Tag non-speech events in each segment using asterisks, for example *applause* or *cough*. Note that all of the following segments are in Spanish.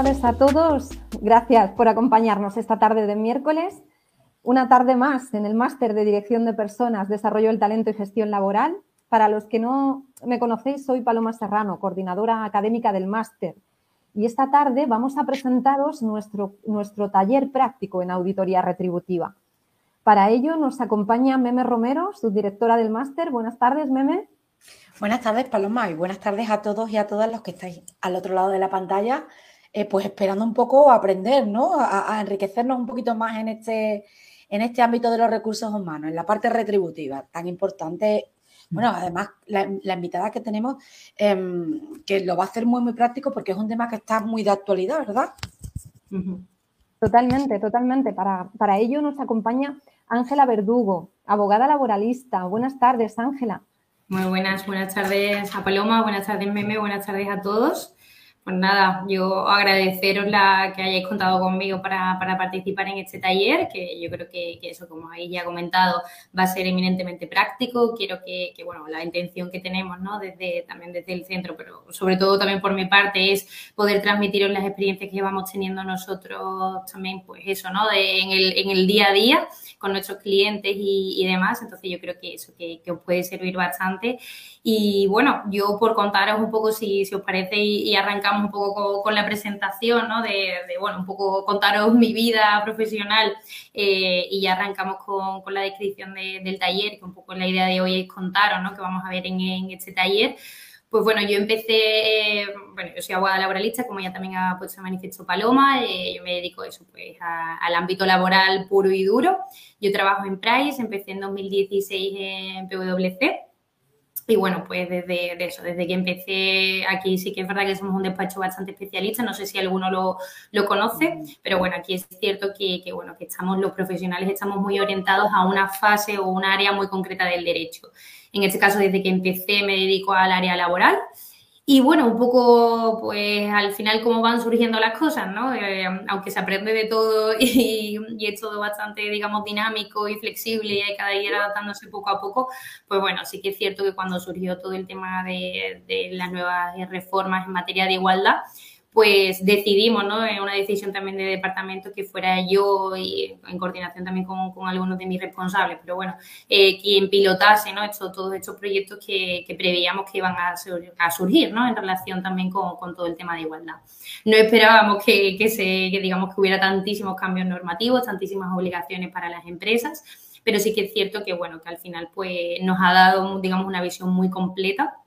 Buenas tardes a todos. Gracias por acompañarnos esta tarde de miércoles. Una tarde más en el máster de Dirección de Personas, Desarrollo del Talento y Gestión Laboral. Para los que no me conocéis, soy Paloma Serrano, coordinadora académica del máster. Y esta tarde vamos a presentaros nuestro, nuestro taller práctico en auditoría retributiva. Para ello nos acompaña Meme Romero, subdirectora del máster. Buenas tardes, Meme. Buenas tardes, Paloma, y buenas tardes a todos y a todas los que estáis al otro lado de la pantalla, eh, pues esperando un poco aprender, ¿no? A, enriquecernos un poquito más en este, en este ámbito de los recursos humanos, en la parte retributiva, tan importante. Bueno, además, la, invitada que tenemos, em, que lo va a hacer muy, muy práctico porque es un tema que está muy de actualidad, ¿verdad? Totalmente, totalmente. Para, para ello nos acompaña Ángela Verdugo, abogada laboralista. Buenas tardes, Ángela. Muy buenas, buenas tardes a Paloma, buenas tardes Meme, buenas tardes a todos. Pues nada, yo agradeceros la que hayáis contado conmigo para, participar en este taller, que yo creo que, eso, como habéis ya comentado, va a ser eminentemente práctico. Quiero que, bueno, la intención que tenemos, ¿no? Desde, también desde el centro, pero sobre todo también por mi parte, es poder transmitiros las experiencias que vamos teniendo nosotros también, pues eso, ¿no? en, el, en el día a día con nuestros clientes y, demás. Entonces yo creo que eso, que, os puede servir bastante. Y bueno, yo por contaros un poco, si, os parece, y, arrancamos un poco con, la presentación, ¿no? De, bueno, un poco contaros mi vida profesional eh, y ya arrancamos con, la descripción del taller, que un poco la idea de hoy es contaros, ¿no? Que vamos a ver en, en este taller. Pues bueno, yo empecé, bueno, yo soy abogada laboralista, como ya también ha puesto en manifiesto Paloma, eh, yo me dedico a eso, pues al ámbito laboral puro y duro. Yo trabajo en Price, empecé en 2016 en PwC y bueno, pues desde eso, desde que empecé aquí sí que es verdad que somos un despacho bastante especialista, no sé si alguno lo, lo conoce, pero bueno, aquí es cierto que, que, bueno, que estamos los profesionales, estamos muy orientados a una fase o un área muy concreta del derecho. En este caso, desde que empecé me dedico al área laboral y bueno, un poco, pues al final cómo van surgiendo las cosas, ¿no? Eh, aunque se aprende de todo *laughs* y, es todo bastante, digamos, dinámico y flexible y hay cada día adaptándose poco a poco, pues bueno, sí que es cierto que cuando surgió todo el tema de, de las nuevas reformas en materia de igualdad, pues decidimos, ¿no? En una decisión también de departamento que fuera yo y en coordinación también con, algunos de mis responsables, pero bueno, eh, quien pilotase, ¿no? todos estos proyectos que, preveíamos que iban a, surgir, ¿no? En relación también con, todo el tema de igualdad. No esperábamos que, se, digamos, que hubiera tantísimos cambios normativos, tantísimas obligaciones para las empresas, pero sí que es cierto que, bueno, que al final, pues, nos ha dado, digamos, una visión muy completa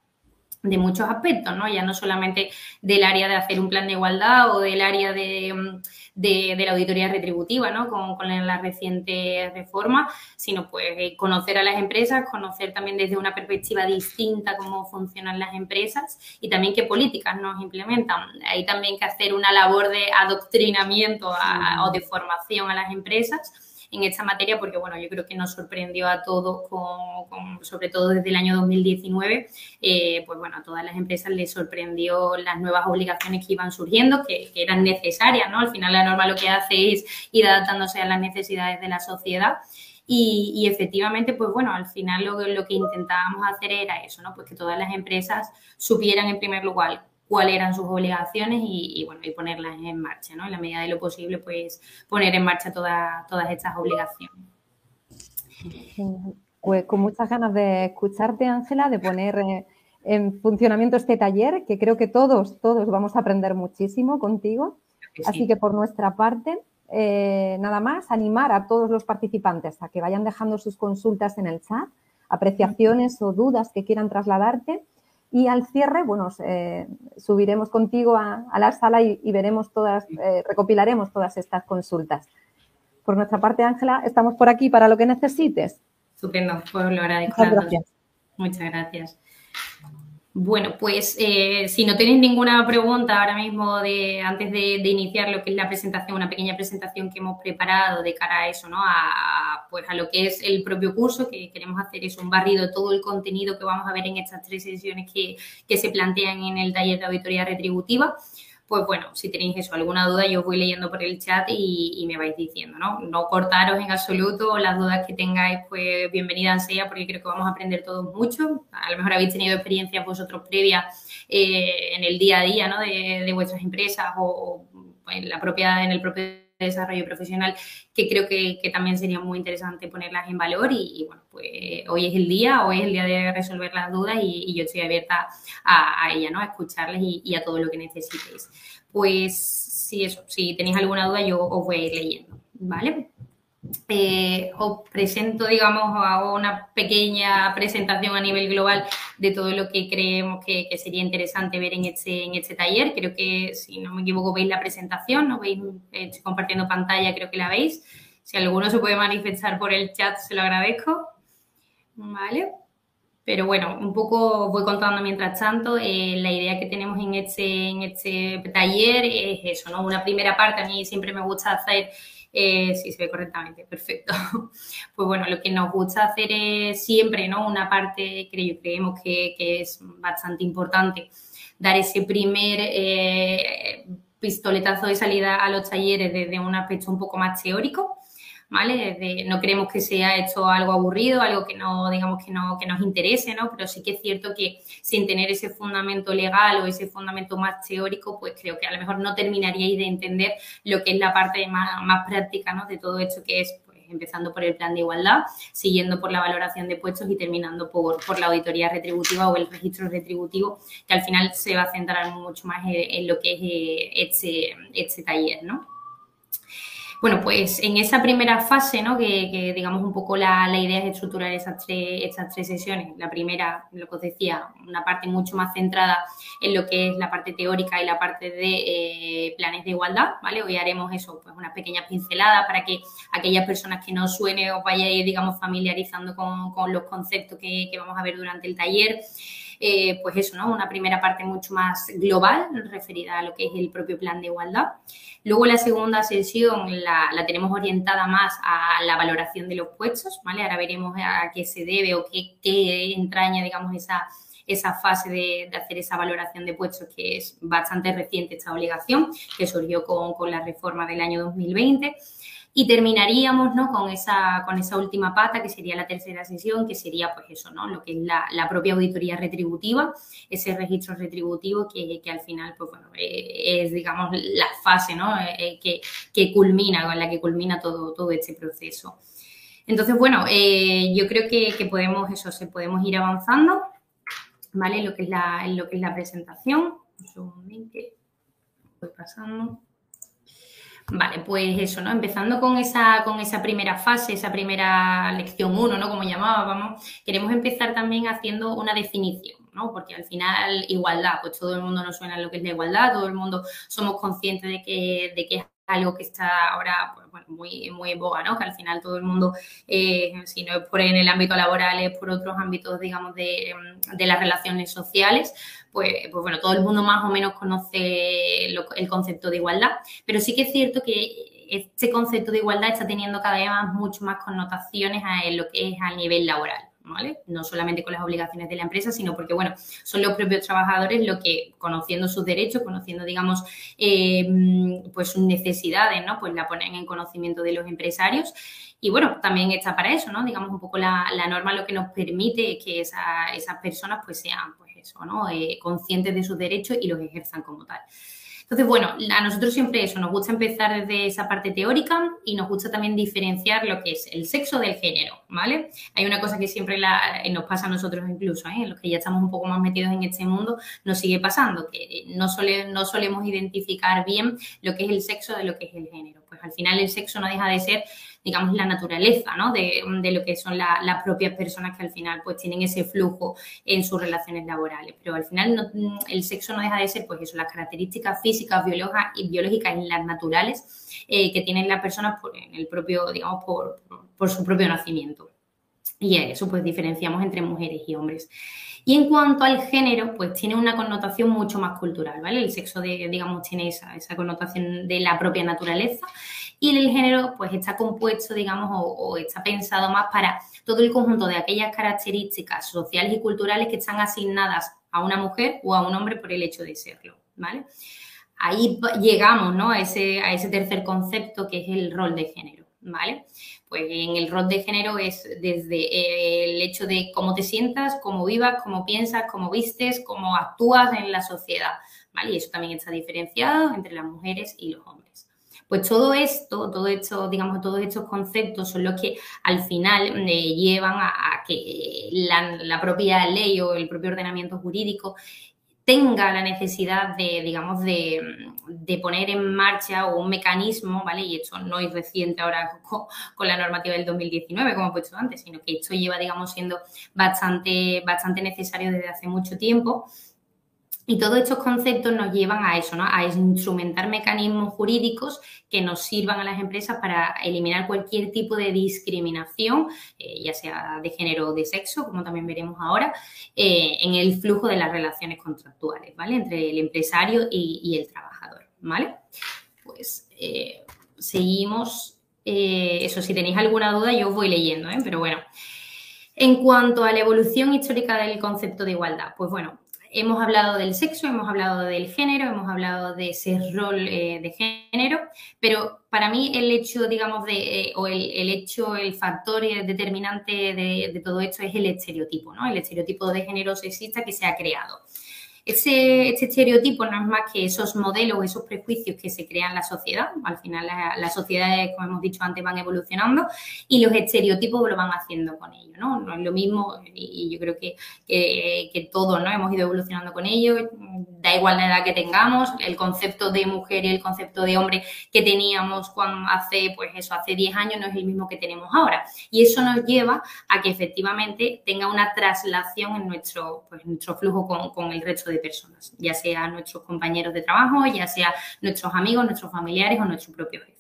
de muchos aspectos, ¿no? Ya no solamente del área de hacer un plan de igualdad o del área de, mm, la auditoría retributiva, ¿no? Con, la reciente reforma, sino pues eh, conocer a las empresas, conocer también desde una perspectiva distinta cómo funcionan las empresas y también qué políticas nos implementan. Hay también que hacer una labor de adoctrinamiento o de formación a las empresas en esta materia porque, bueno, yo creo que nos sorprendió a todos, con, sobre todo desde el año 2019, eh, pues bueno, a todas las empresas les sorprendió las nuevas obligaciones que iban surgiendo, que, eran necesarias, ¿no? Al final la norma lo que hace es ir adaptándose a las necesidades de la sociedad. Y, efectivamente, pues bueno, al final lo, lo, que intentábamos hacer era eso, ¿no? Pues que todas las empresas supieran en primer lugar cuáles eran sus obligaciones y, bueno, y ponerlas en marcha, ¿no? En la medida de lo posible, pues poner en marcha todas estas obligaciones. Pues con muchas ganas de escucharte, Ángela, de poner eh, en funcionamiento este taller, que creo que todos, todos vamos a aprender muchísimo contigo. Así que por nuestra parte, eh, nada más, animar a todos los participantes a que vayan dejando sus consultas en el chat, apreciaciones o dudas que quieran trasladarte y al cierre, bueno, eh, subiremos contigo a, la sala y, veremos todas, eh, recopilaremos todas estas consultas. Por nuestra parte, Ángela, estamos por aquí para lo que necesites. Estupendo, pues lo agradezco. Muchas gracias. Muchas gracias. Bueno, pues eh, si no tenéis ninguna pregunta ahora mismo de antes de, iniciar lo que es la presentación, una pequeña presentación que hemos preparado de cara a eso, ¿no? A, pues a lo que es el propio curso, que queremos hacer es un barrido de todo el contenido que vamos a ver en estas tres sesiones que, que se plantean en el taller de auditoría retributiva pues bueno, si tenéis eso, alguna duda, yo os voy leyendo por el chat y, me vais diciendo, ¿no? No cortaros en absoluto, las dudas que tengáis, pues bienvenidas sea, porque creo que vamos a aprender todos mucho. A lo mejor habéis tenido experiencias vosotros previas eh, en el día a día, ¿no? De, vuestras empresas o, en la propia, en el propio desarrollo profesional que creo que, también sería muy interesante ponerlas en valor y, bueno, pues hoy es el día, hoy es el día de resolver las dudas y, yo estoy abierta a, ella, ¿no? A escucharles y, a todo lo que necesitéis. Pues si eso, si tenéis alguna duda yo os voy a ir leyendo, ¿vale? Eh, os presento, digamos, hago una pequeña presentación a nivel global de todo lo que creemos que, sería interesante ver en este, en este taller. Creo que, si no me equivoco, veis la presentación, ¿no? Veis, estoy compartiendo pantalla, creo que la veis. Si alguno se puede manifestar por el chat, se lo agradezco. ¿Vale? Pero bueno, un poco voy contando mientras tanto. Eh, la idea que tenemos en este, en este taller es eso, ¿no? Una primera parte, a mí siempre me gusta hacer eh, sí, se ve correctamente, perfecto. *laughs* Pues bueno, lo que nos gusta hacer es siempre, ¿no? Una parte que creemos que, es bastante importante, dar ese primer eh, pistoletazo de salida a los talleres desde un aspecto un poco más teórico ¿vale? no queremos que sea esto algo aburrido, algo que no, digamos, que no, que nos interese, ¿no? Pero sí que es cierto que sin tener ese fundamento legal o ese fundamento más teórico, pues creo que a lo mejor no terminaríais de entender lo que es la parte más, práctica, ¿no? De todo esto que es pues, empezando por el plan de igualdad, siguiendo por la valoración de puestos y terminando por, por la auditoría retributiva o el registro retributivo, que al final se va a centrar mucho más en, lo que es eh, este, este taller, ¿no? Bueno, pues en esa primera fase, ¿no? que, digamos un poco la, idea es estructurar esas tres, estas tres sesiones. La primera, lo que os decía, una parte mucho más centrada en lo que es la parte teórica y la parte de eh, planes de igualdad, ¿vale? Hoy haremos eso, pues una pequeña pincelada para que aquellas personas que no suene os vayáis, digamos, familiarizando con, los conceptos que, vamos a ver durante el taller. Eh, pues eso, ¿no? Una primera parte mucho más global referida a lo que es el propio plan de igualdad. Luego la segunda sesión la, tenemos orientada más a la valoración de los puestos, ¿vale? Ahora veremos a qué se debe o qué, entraña, digamos, esa, esa fase de, hacer esa valoración de puestos, que es bastante reciente esta obligación, que surgió con, con la reforma del año 2020. Y terminaríamos ¿no? con, esa, con esa última pata, que sería la tercera sesión, que sería pues eso, ¿no? Lo que es la, propia auditoría retributiva, ese registro retributivo que, al final, pues bueno, eh, es digamos la fase ¿no? Eh, eh, que, culmina, con la que culmina todo, todo este proceso. Entonces, bueno, yo creo que, podemos, eso, se podemos ir avanzando, ¿vale? Lo que es la, lo que es la presentación. Un que voy pasando. Vale, pues eso, ¿no? Empezando con esa, con esa primera fase, esa primera lección 1, ¿no? Como llamábamos, queremos empezar también haciendo una definición, ¿no? Porque al final, igualdad, pues todo el mundo nos suena lo que es la igualdad, todo el mundo somos conscientes de que, de que es algo que está ahora pues, bueno, muy, muy en boga, ¿no? Que al final todo el mundo, eh, si no es por en el ámbito laboral, es por otros ámbitos, digamos, de, de las relaciones sociales, pues, pues, bueno, todo el mundo más o menos conoce el concepto de igualdad, pero sí que es cierto que este concepto de igualdad está teniendo cada vez más, mucho más connotaciones a lo que es a nivel laboral. ¿Vale? No solamente con las obligaciones de la empresa, sino porque, bueno, son los propios trabajadores los que, conociendo sus derechos, conociendo, digamos, eh, pues sus necesidades, ¿no? Pues la ponen en conocimiento de los empresarios. Y bueno, también está para eso, ¿no? Digamos, un poco la, norma lo que nos permite que esas personas, pues, sean, pues, ¿no? Eh, conscientes de sus derechos y los ejerzan como tal. Entonces, bueno, a nosotros siempre eso, nos gusta empezar desde esa parte teórica y nos gusta también diferenciar lo que es el sexo del género, ¿vale? Hay una cosa que siempre eh, nos pasa a nosotros incluso, ¿eh? los que ya estamos un poco más metidos en este mundo, nos sigue pasando, que no, no solemos identificar bien lo que es el sexo de lo que es el género. Pues al final el sexo no deja de ser digamos, la naturaleza, ¿no? De, lo que son las propias personas que al final pues tienen ese flujo en sus relaciones laborales. Pero al final el sexo no deja de ser pues eso, las características físicas, biológicas y biológicas y las naturales eh, que tienen las personas por el propio, digamos, por, por su propio nacimiento. Y eso pues diferenciamos entre mujeres y hombres. Y en cuanto al género, pues tiene una connotación mucho más cultural, ¿vale? El sexo, de, digamos, tiene esa, esa connotación de la propia naturaleza y el género pues está compuesto, digamos, o, está pensado más para todo el conjunto de aquellas características sociales y culturales que están asignadas a una mujer o a un hombre por el hecho de serlo, ¿vale? ahí llegamos ¿no? a, ese, a ese tercer concepto que es el rol de género, ¿vale? Pues en el rol de género es desde el hecho de cómo te sientas, cómo vivas, cómo piensas, cómo vistes, cómo actúas en la sociedad, ¿vale? Y eso también está diferenciado entre las mujeres y los hombres. Pues todo esto, todo esto, digamos, todos estos conceptos son los que al final eh, llevan a, que la, propia ley o el propio ordenamiento jurídico tenga la necesidad de, digamos, de, poner en marcha un mecanismo, ¿vale? Y esto no es reciente ahora con, la normativa del 2019, como he puesto antes, sino que esto lleva, digamos, siendo bastante, bastante necesario desde hace mucho tiempo y todos estos conceptos nos llevan a eso, ¿no? A instrumentar mecanismos jurídicos que nos sirvan a las empresas para eliminar cualquier tipo de discriminación, eh, ya sea de género o de sexo, como también veremos ahora, eh, en el flujo de las relaciones contractuales, ¿vale? Entre el empresario y, el trabajador, ¿vale? Pues eh, seguimos. eso, si tenéis alguna duda, yo os voy leyendo, ¿eh? Pero bueno. En cuanto a la evolución histórica del concepto de igualdad, pues bueno, hemos hablado del sexo, hemos hablado del género, hemos hablado de ese rol eh, de género, pero para mí el hecho, digamos, de, eh, o el, hecho, el factor determinante de, de, todo esto es el estereotipo, ¿no? El estereotipo de género sexista que se ha creado. Ese, este estereotipo no es más que esos modelos, esos prejuicios que se crean en la sociedad. Al final las sociedades, como hemos dicho antes, van evolucionando y los estereotipos lo van haciendo con ellos, ¿no? No es lo mismo y yo creo que, que, todos ¿no? hemos ido evolucionando con ellos, da igual la edad que tengamos, el concepto de mujer y el concepto de hombre que teníamos cuando hace, pues eso, hace 10 años no es el mismo que tenemos ahora. Y eso nos lleva a que efectivamente tenga una traslación en nuestro, pues, nuestro flujo con, con el resto de de personas, ya sea nuestros compañeros de trabajo, ya sea nuestros amigos, nuestros familiares o nuestro propio jefe.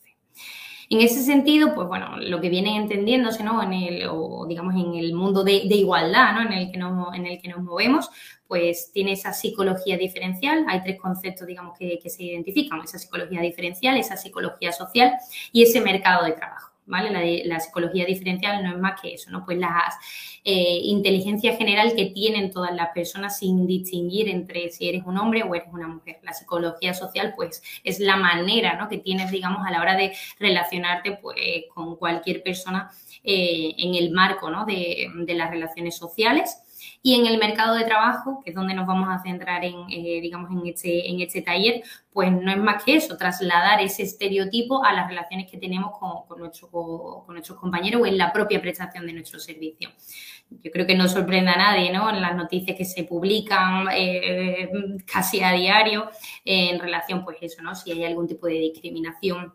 En ese sentido, pues bueno, lo que viene entendiéndose, ¿no? En el, o digamos, en el mundo de, igualdad, ¿no? En el, que nos, en el que nos movemos, pues tiene esa psicología diferencial. Hay tres conceptos, digamos, que, que se identifican. Esa psicología diferencial, esa psicología social y ese mercado de trabajo. ¿Vale? La, psicología diferencial no es más que eso, ¿no? Pues la eh, inteligencia general que tienen todas las personas sin distinguir entre si eres un hombre o eres una mujer. La psicología social, pues, es la manera, ¿no? Que tienes, digamos, a la hora de relacionarte, pues, con cualquier persona eh, en el marco, ¿no? De, de las relaciones sociales. Y en el mercado de trabajo, que es donde nos vamos a centrar en, eh, digamos, en este, en este taller, pues no es más que eso, trasladar ese estereotipo a las relaciones que tenemos con, con, con nuestros compañeros o en la propia prestación de nuestro servicio. Yo creo que no sorprende a nadie, ¿no? En las noticias que se publican eh, casi a diario en relación, pues eso, ¿no? Si hay algún tipo de discriminación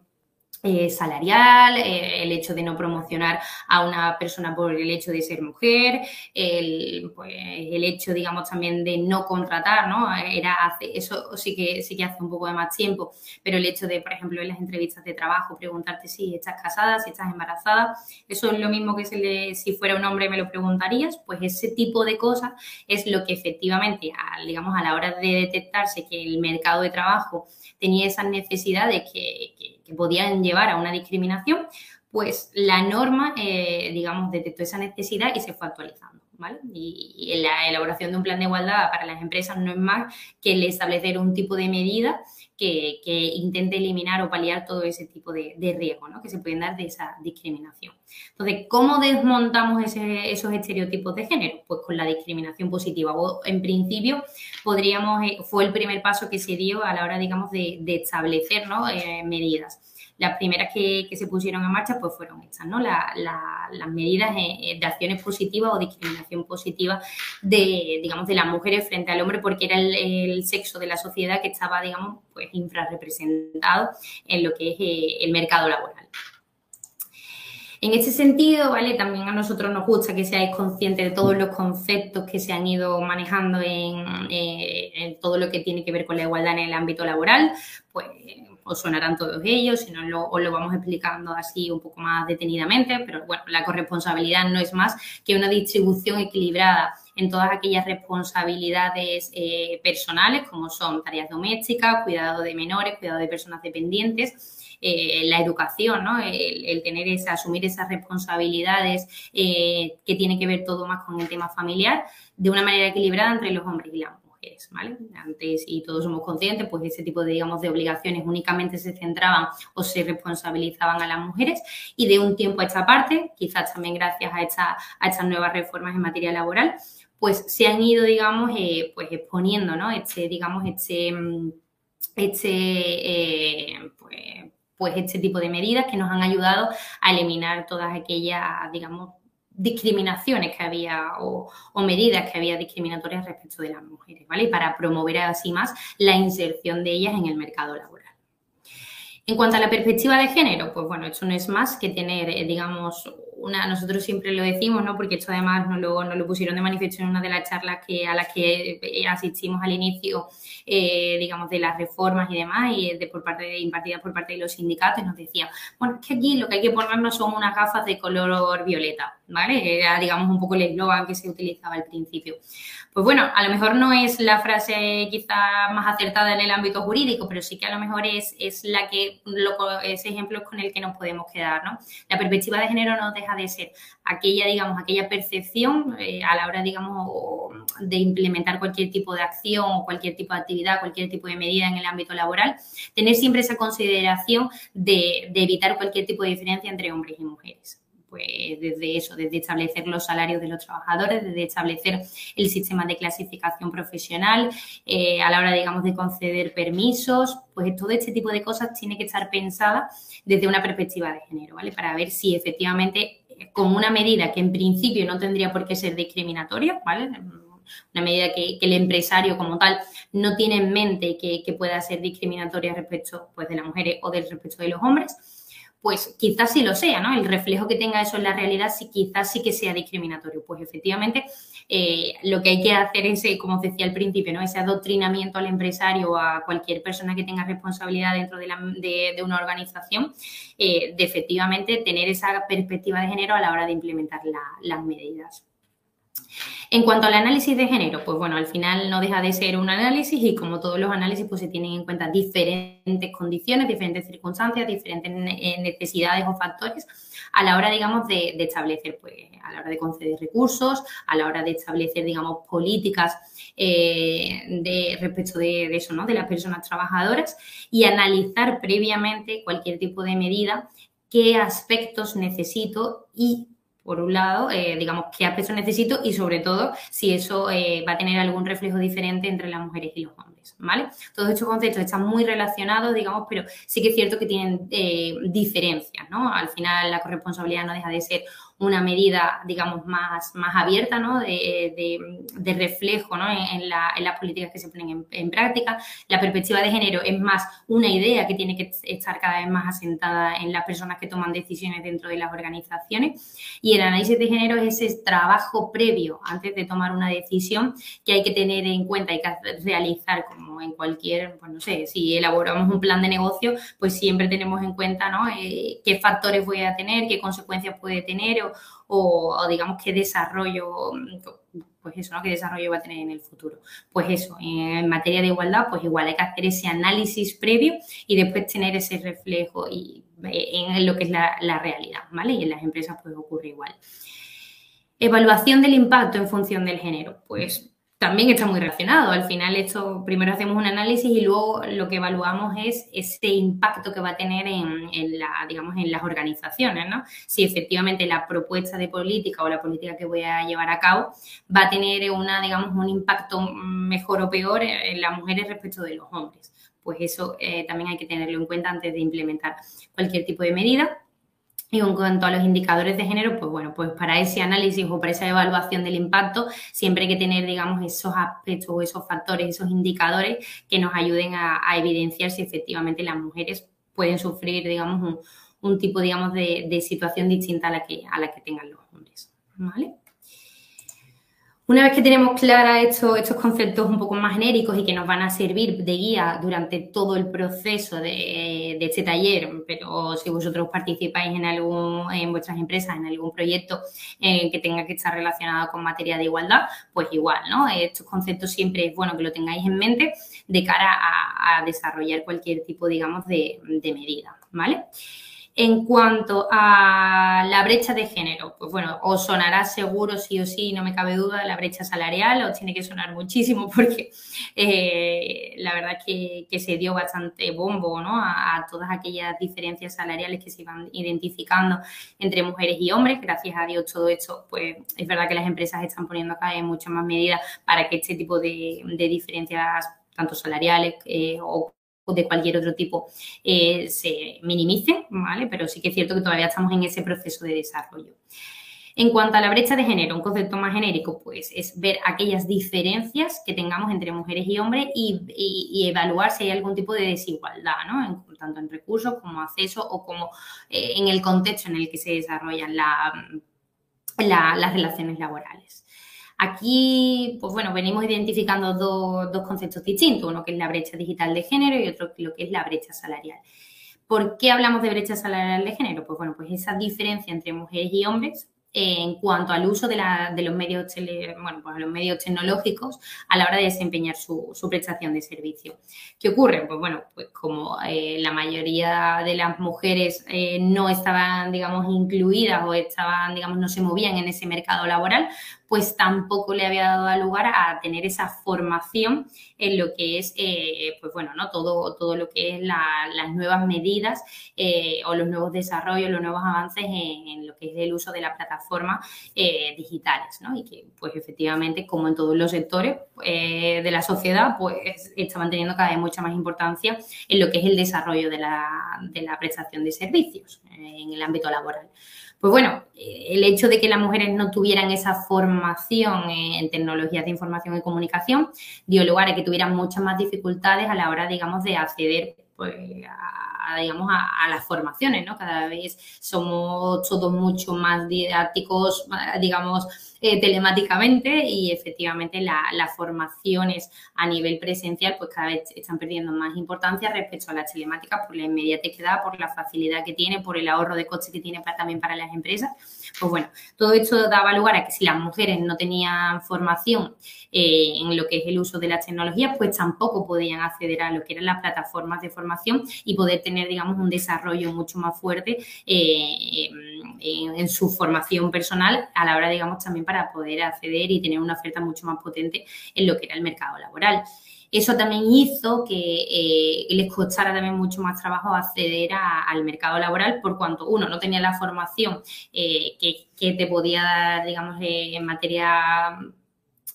eh, salarial, eh, el hecho de no promocionar a una persona por el hecho de ser mujer, el, pues, el hecho, digamos, también de no contratar, ¿no? Era hace, eso sí que, sí que hace un poco de más tiempo, pero el hecho de, por ejemplo, en las entrevistas de trabajo, preguntarte si estás casada, si estás embarazada, eso es lo mismo que si fuera un hombre me lo preguntarías, pues ese tipo de cosas es lo que efectivamente, digamos, a la hora de detectarse que el mercado de trabajo tenía esas necesidades que, podían llevar a una discriminación, pues la norma, eh, digamos, detectó esa necesidad y se fue actualizando. ¿Vale? Y, la elaboración de un plan de igualdad para las empresas no es más que el establecer un tipo de medida que, intente eliminar o paliar todo ese tipo de, de riesgos ¿no? que se pueden dar de esa discriminación. Entonces, ¿cómo desmontamos esos estereotipos de género? Pues con la discriminación positiva. en principio, podríamos, eh, fue el primer paso que se dio a la hora, digamos, de, establecer eh, medidas las primeras que, se pusieron en marcha pues fueron estas, ¿no? las medidas eh, de acciones positivas o discriminación positiva de, digamos, de las mujeres frente al hombre porque era el, sexo de la sociedad que estaba, digamos, pues infrarrepresentado en lo que es eh, el mercado laboral. En ese sentido, ¿vale? También a nosotros nos gusta que seáis conscientes de todos los conceptos que se han ido manejando en, eh, en todo lo que tiene que ver con la igualdad en el ámbito laboral, pues os sonarán todos ellos, si no lo, os lo vamos explicando así un poco más detenidamente, pero bueno, la corresponsabilidad no es más que una distribución equilibrada en todas aquellas responsabilidades eh, personales, como son tareas domésticas, cuidado de menores, cuidado de personas dependientes, eh, la educación, ¿no? El, tener esa, asumir esas responsabilidades eh, que tiene que ver todo más con el tema familiar de una manera equilibrada entre los hombres y las mujeres. ¿Vale? Antes, y todos somos conscientes, pues ese tipo de, digamos, de obligaciones únicamente se centraban o se responsabilizaban a las mujeres y de un tiempo a esta parte, quizás también gracias a estas nuevas reformas en materia laboral, pues se han ido, digamos, eh, pues exponiendo, ¿no? Este, digamos, este, mm, este, eh, pues, pues este tipo de medidas que nos han ayudado a eliminar todas aquellas, digamos, discriminaciones que había o, medidas que había discriminatorias respecto de las mujeres, ¿vale? Y para promover así más la inserción de ellas en el mercado laboral. En cuanto a la perspectiva de género, pues bueno, esto no es más que tener, eh, digamos, una, nosotros siempre lo decimos, ¿no? Porque esto además nos lo, nos lo pusieron de manifiesto en una de las charlas que, a las que eh, asistimos al inicio eh, digamos, de las reformas y demás, y de por parte impartidas por parte de los sindicatos, nos decían, bueno, es que aquí lo que hay que ponernos son unas gafas de color violeta, ¿vale? Era, digamos, un poco el eslogan que se utilizaba al principio. Pues bueno, a lo mejor no es la frase quizá más acertada en el ámbito jurídico, pero sí que a lo mejor es, es la que, ese ejemplo con el que nos podemos quedar, ¿no? La perspectiva de género no deja de ser aquella, digamos, aquella percepción eh, a la hora, digamos, de implementar cualquier tipo de acción o cualquier tipo de actividad, cualquier tipo de medida en el ámbito laboral, tener siempre esa consideración de, de evitar cualquier tipo de diferencia entre hombres y mujeres pues desde eso, desde establecer los salarios de los trabajadores, desde establecer el sistema de clasificación profesional, eh, a la hora, digamos, de conceder permisos, pues todo este tipo de cosas tiene que estar pensada desde una perspectiva de género, ¿vale? Para ver si efectivamente con una medida que en principio no tendría por qué ser discriminatoria, ¿vale? Una medida que, el empresario como tal no tiene en mente que, pueda ser discriminatoria respecto pues, de las mujeres o del respecto de los hombres, pues quizás sí lo sea, ¿no? El reflejo que tenga eso en la realidad sí, quizás sí que sea discriminatorio. Pues efectivamente eh, lo que hay que hacer es, eh, como decía al principio, ¿no? Ese adoctrinamiento al empresario o a cualquier persona que tenga responsabilidad dentro de, una organización, eh, de efectivamente tener esa perspectiva de género a la hora de implementar las medidas. En cuanto al análisis de género, pues bueno, al final no deja de ser un análisis y como todos los análisis, pues se tienen en cuenta diferentes condiciones, diferentes circunstancias, diferentes necesidades o factores a la hora, digamos, de, establecer, pues, a la hora de conceder recursos, a la hora de establecer, digamos, políticas eh, de, respecto de, de, eso, ¿no? De las personas trabajadoras y analizar previamente cualquier tipo de medida, qué aspectos necesito y por un lado, eh, digamos, qué aspectos necesito y sobre todo si eso eh, va a tener algún reflejo diferente entre las mujeres y los hombres, Todos estos conceptos están muy relacionados, digamos, pero sí que es cierto que tienen eh, diferencias, ¿no? Al final la corresponsabilidad no deja de ser una medida, digamos, más, más abierta, ¿no? De, de, reflejo, en, las políticas que se ponen en, práctica. La perspectiva de género es más una idea que tiene que estar cada vez más asentada en las personas que toman decisiones dentro de las organizaciones. Y el análisis de género es ese trabajo previo antes de tomar una decisión que hay que tener en cuenta y que realizar como en cualquier, pues no sé, si elaboramos un plan de negocio, pues siempre tenemos en cuenta, ¿no? Eh, qué factores voy a tener, qué consecuencias puede tener o, digamos qué desarrollo, pues eso, ¿no? ¿Qué desarrollo va a tener en el futuro? Pues eso, en materia de igualdad, pues igual hay que hacer ese análisis previo y después tener ese reflejo y, eh, en lo que es la, la realidad, ¿vale? Y en las empresas pues ocurre igual. Evaluación del impacto en función del género. Pues también está muy relacionado. Al final, esto primero hacemos un análisis y luego lo que evaluamos es ese impacto que va a tener en, la, digamos, en las organizaciones, ¿no? Si efectivamente la propuesta de política o la política que voy a llevar a cabo va a tener una, digamos, un impacto mejor o peor en las mujeres respecto de los hombres. Pues eso eh, también hay que tenerlo en cuenta antes de implementar cualquier tipo de medida. Y en cuanto a los indicadores de género, pues bueno, pues para ese análisis o para esa evaluación del impacto, siempre hay que tener, digamos, esos aspectos o esos factores, esos indicadores que nos ayuden a, evidenciar si efectivamente las mujeres pueden sufrir, digamos, un, tipo, digamos, de, de, situación distinta a la que, a la que tengan los hombres. ¿Vale? Una vez que tenemos claros estos, estos conceptos un poco más genéricos y que nos van a servir de guía durante todo el proceso de, este taller, pero si vosotros participáis en algún, en vuestras empresas, en algún proyecto eh, que tenga que estar relacionado con materia de igualdad, pues igual, ¿no? Estos conceptos siempre es bueno que lo tengáis en mente de cara a, desarrollar cualquier tipo, digamos, de, de medida, ¿vale? En cuanto a la brecha de género, pues bueno, os sonará seguro sí o sí, no me cabe duda, la brecha salarial, os tiene que sonar muchísimo *laughs* porque eh, la verdad que, que, se dio bastante bombo ¿no? a, todas aquellas diferencias salariales que se iban identificando entre mujeres y hombres. Gracias a Dios todo esto, pues es verdad que las empresas están poniendo acá en muchas más medidas para que este tipo de, diferencias tanto salariales eh, o de cualquier otro tipo eh, se minimice, ¿vale? Pero sí que es cierto que todavía estamos en ese proceso de desarrollo. En cuanto a la brecha de género, un concepto más genérico, pues es ver aquellas diferencias que tengamos entre mujeres y hombres y, evaluar si hay algún tipo de desigualdad, ¿no? tanto en recursos como acceso o como eh, en el contexto en el que se desarrollan las relaciones laborales. Aquí, pues bueno, venimos identificando dos, conceptos distintos, uno que es la brecha digital de género y otro lo que es la brecha salarial. ¿Por qué hablamos de brecha salarial de género? Pues bueno, pues esa diferencia entre mujeres y hombres en cuanto al uso de, los medios bueno, pues los medios tecnológicos a la hora de desempeñar su, prestación de servicio. ¿Qué ocurre? Pues bueno, pues como eh, la mayoría de las mujeres eh, no estaban, digamos, incluidas o estaban, digamos, no se movían en ese mercado laboral, pues tampoco le había dado lugar a tener esa formación en lo que es, eh, pues bueno, ¿no? Todo, todo lo que es las nuevas medidas eh, o los nuevos desarrollos, los nuevos avances en, lo que es el uso de las plataformas eh, digitales, ¿no? Y que, pues efectivamente, como en todos los sectores de la sociedad, pues estaban teniendo cada vez mucha más importancia en lo que es el desarrollo de la, de la prestación de servicios en el ámbito laboral. Pues bueno, eh, el hecho de que las mujeres no tuvieran esa formación en tecnologías de información y comunicación dio lugar a que tuvieran muchas más dificultades a la hora, digamos, de acceder pues, a, digamos, a, las formaciones, ¿no? Cada vez somos todos mucho más didácticos, digamos, eh, telemáticamente y efectivamente las formaciones a nivel presencial pues cada vez están perdiendo más importancia respecto a las telemáticas por la inmediatez que da, por la facilidad que tiene, por el ahorro de coste que tiene para, también para las empresas. Pues bueno, todo esto daba lugar a que si las mujeres no tenían formación eh, en lo que es el uso de las tecnologías, pues tampoco podían acceder a lo que eran las plataformas de formación y poder tener, digamos, un desarrollo mucho más fuerte eh, en, su formación personal a la hora, digamos, también para poder acceder y tener una oferta mucho más potente en lo que era el mercado laboral. Eso también hizo que eh, les costara también mucho más trabajo acceder al mercado laboral por cuanto uno no tenía la formación eh, que, te podía dar, digamos, eh, en materia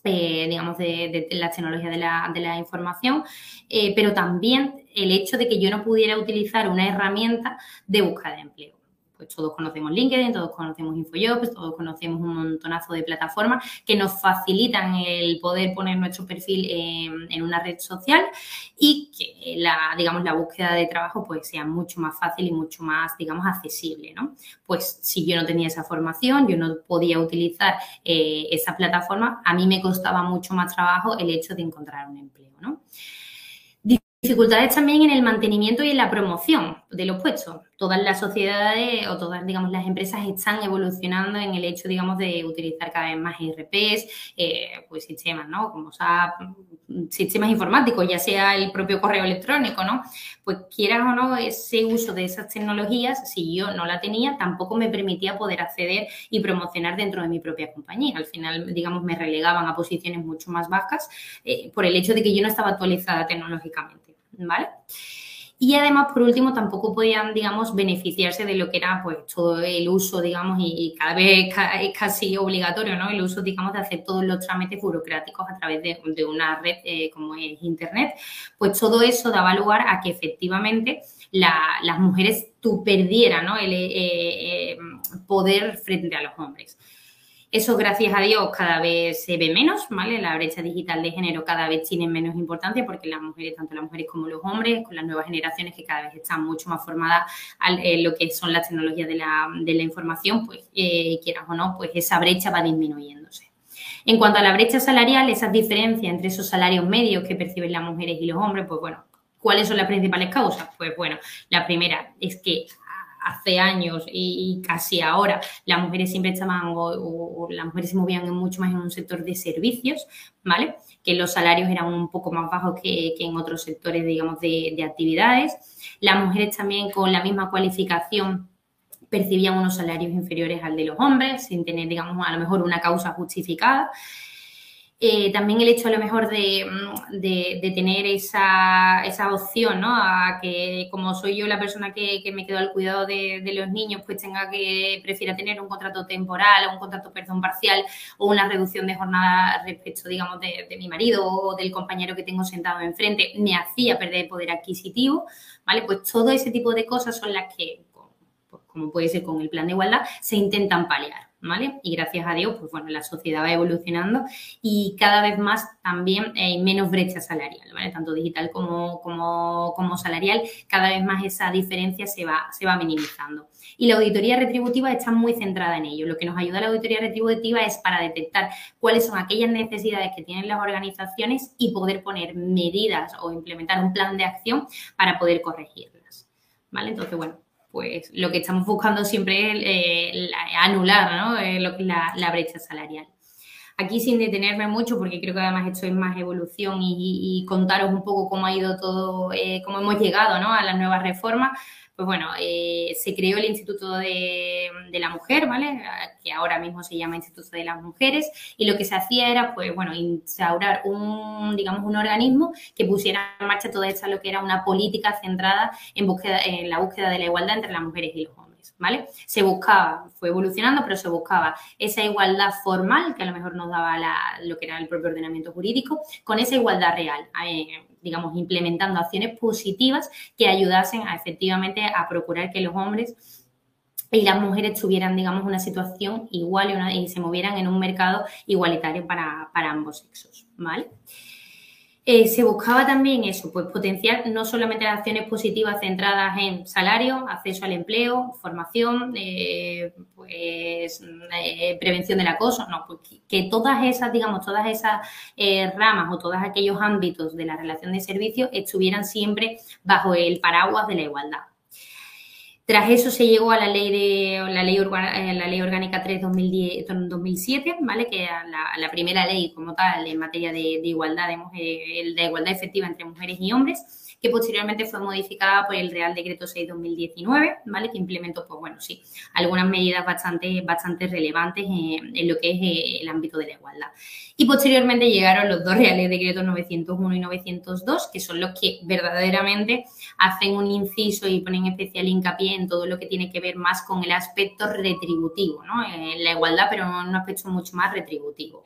digamos, de, la tecnología de la, de la información, pero también el hecho de que yo no pudiera utilizar una herramienta de búsqueda de empleo. Pues todos conocemos LinkedIn, todos conocemos InfoJobs, todos conocemos un montonazo de plataformas que nos facilitan el poder poner nuestro perfil en, una red social y que la, digamos, la búsqueda de trabajo pues sea mucho más fácil y mucho más, digamos, accesible, ¿no? Pues si yo no tenía esa formación, yo no podía utilizar eh, esa plataforma, a mí me costaba mucho más trabajo el hecho de encontrar un empleo, ¿no? Dificultades también en el mantenimiento y en la promoción de los puestos. Todas las sociedades o todas, digamos, las empresas están evolucionando en el hecho, digamos, de utilizar cada vez más ERPs, eh, pues sistemas, ¿no? Como SAP, sistemas informáticos, ya sea el propio correo electrónico, ¿no? Pues quieras o no, ese uso de esas tecnologías, si yo no la tenía, tampoco me permitía poder acceder y promocionar dentro de mi propia compañía. Al final, digamos, me relegaban a posiciones mucho más bajas eh, por el hecho de que yo no estaba actualizada tecnológicamente. ¿vale? Y además, por último, tampoco podían, digamos, beneficiarse de lo que era, pues, todo el uso, digamos, y, cada vez es casi obligatorio, ¿no? El uso, digamos, de hacer todos los trámites burocráticos a través de, una red eh, como es Internet. Pues todo eso daba lugar a que efectivamente las mujeres tú perdieran, ¿no? El eh, eh, poder frente a los hombres. Eso, gracias a Dios, cada vez se ve menos, ¿vale? La brecha digital de género cada vez tiene menos importancia porque las mujeres, tanto las mujeres como los hombres, con las nuevas generaciones que cada vez están mucho más formadas en lo que son las tecnologías de la, información, pues eh, quieras o no, pues esa brecha va disminuyéndose. En cuanto a la brecha salarial, esas diferencias entre esos salarios medios que perciben las mujeres y los hombres, pues bueno, ¿cuáles son las principales causas? Pues bueno, la primera es que hace años y, casi ahora las mujeres siempre estaban o, las mujeres se movían mucho más en un sector de servicios, ¿vale? Que los salarios eran un poco más bajos que, en otros sectores, digamos, de, actividades. Las mujeres también con la misma cualificación percibían unos salarios inferiores al de los hombres, sin tener, digamos, a lo mejor una causa justificada. Eh, también el hecho a lo mejor de, mm, tener esa, opción, ¿no? A que como soy yo la persona que, me quedo al cuidado de, los niños, pues tenga que, prefiera tener un contrato temporal un contrato, perdón, parcial o una reducción de jornada respecto, digamos, de, mi marido o del compañero que tengo sentado enfrente, me hacía perder poder adquisitivo, ¿vale? Pues todo ese tipo de cosas son las que, pues, como puede ser con el plan de igualdad, se intentan paliar. ¿Vale? Y gracias a Dios, pues bueno, la sociedad va evolucionando y cada vez más también hay menos brecha salarial, ¿vale? Tanto digital como, como, salarial, cada vez más esa diferencia se va, se va minimizando. Y la auditoría retributiva está muy centrada en ello. Lo que nos ayuda la auditoría retributiva es para detectar cuáles son aquellas necesidades que tienen las organizaciones y poder poner medidas o implementar un plan de acción para poder corregirlas. ¿Vale? Entonces, bueno, pues lo que estamos buscando siempre es eh, anular ¿no? Eh, lo que la, brecha salarial. Aquí sin detenerme mucho, porque creo que además esto es más evolución y, contaros un poco cómo ha ido todo, eh, cómo hemos llegado ¿no? a las nuevas reformas, pues bueno, eh, se creó el Instituto de, la Mujer, ¿vale? Que ahora mismo se llama Instituto de las Mujeres, y lo que se hacía era, pues bueno, instaurar un, digamos, un organismo que pusiera en marcha toda esta, lo que era una política centrada en, búsqueda, en la búsqueda de la igualdad entre las mujeres y los hombres, ¿vale? Se buscaba, fue evolucionando, pero se buscaba esa igualdad formal, que a lo mejor nos daba lo que era el propio ordenamiento jurídico, con esa igualdad real. Eh, digamos, implementando acciones positivas que ayudasen a efectivamente a procurar que los hombres y las mujeres tuvieran, digamos, una situación igual y, se movieran en un mercado igualitario para, para ambos sexos, ¿vale? Eh, se buscaba también eso, pues potenciar no solamente las acciones positivas centradas en salario, acceso al empleo, formación, eh, pues eh, prevención del acoso, no, pues que todas esas, digamos, todas esas ramas o todos aquellos ámbitos de la relación de servicio estuvieran siempre bajo el paraguas de la igualdad. Tras eso se llegó a la ley de la ley, eh, la ley orgánica 3 2007, ¿vale? Que era la, primera ley como tal en materia de, igualdad de, de igualdad efectiva entre mujeres y hombres que posteriormente fue modificada por el Real Decreto 6-2019, ¿vale? Que implementó, pues bueno, sí, algunas medidas bastante, bastante relevantes en, lo que es eh, el ámbito de la igualdad. Y posteriormente llegaron los dos Reales Decretos 901 y 902, que son los que verdaderamente hacen un inciso y ponen especial hincapié en todo lo que tiene que ver más con el aspecto retributivo, ¿no? la igualdad, pero en un aspecto mucho más retributivo.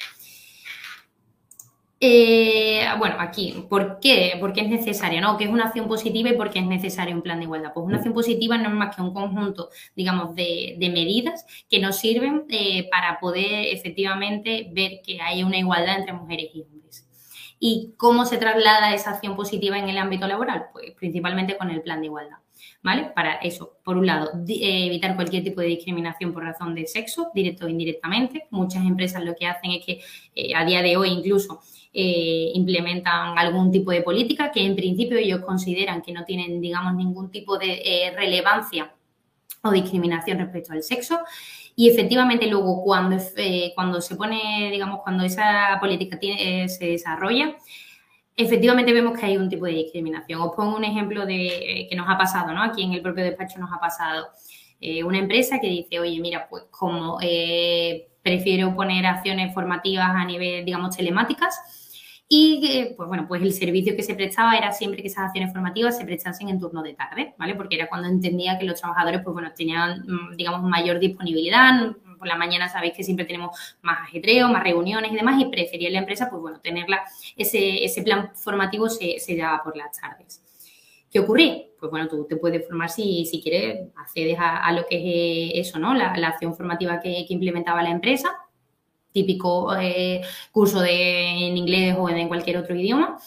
Eh, bueno, aquí, ¿por qué? Porque es necesaria, ¿no? ¿Qué es una acción positiva y por qué es necesario un plan de igualdad? Pues una acción positiva no es más que un conjunto, digamos, de, medidas que nos sirven eh, para poder efectivamente ver que hay una igualdad entre mujeres y hombres. ¿Y cómo se traslada esa acción positiva en el ámbito laboral? Pues principalmente con el plan de igualdad. ¿Vale? Para eso, por un lado, eh, evitar cualquier tipo de discriminación por razón de sexo, directo o indirectamente. Muchas empresas lo que hacen es que a día de hoy incluso eh, implementan algún tipo de política que en principio ellos consideran que no tienen, digamos, ningún tipo de eh, relevancia o discriminación respecto al sexo. Y efectivamente luego cuando, eh, cuando se pone, digamos, cuando esa política se desarrolla, efectivamente vemos que hay un tipo de discriminación. Os pongo un ejemplo de que nos ha pasado, ¿no? Aquí en el propio despacho nos ha pasado. una empresa que dice, oye, mira, pues como prefiero poner acciones formativas a nivel, digamos, telemáticas, y pues bueno, pues el servicio que se prestaba era siempre que esas acciones formativas se prestasen en turno de tarde, ¿vale? Porque era cuando entendía que los trabajadores, pues bueno, tenían, mm, digamos, mayor disponibilidad. Por la mañana sabéis que siempre tenemos más ajetreo, más reuniones y demás, y prefería la empresa, pues bueno, tenerla, ese, ese plan formativo se, se daba por las tardes. ¿Qué ocurría? Pues bueno, tú te puedes formar si, si quieres, accedes a, lo que es eso, ¿no? La, acción formativa que, que implementaba la empresa típico eh, curso de, en inglés o en cualquier otro idioma.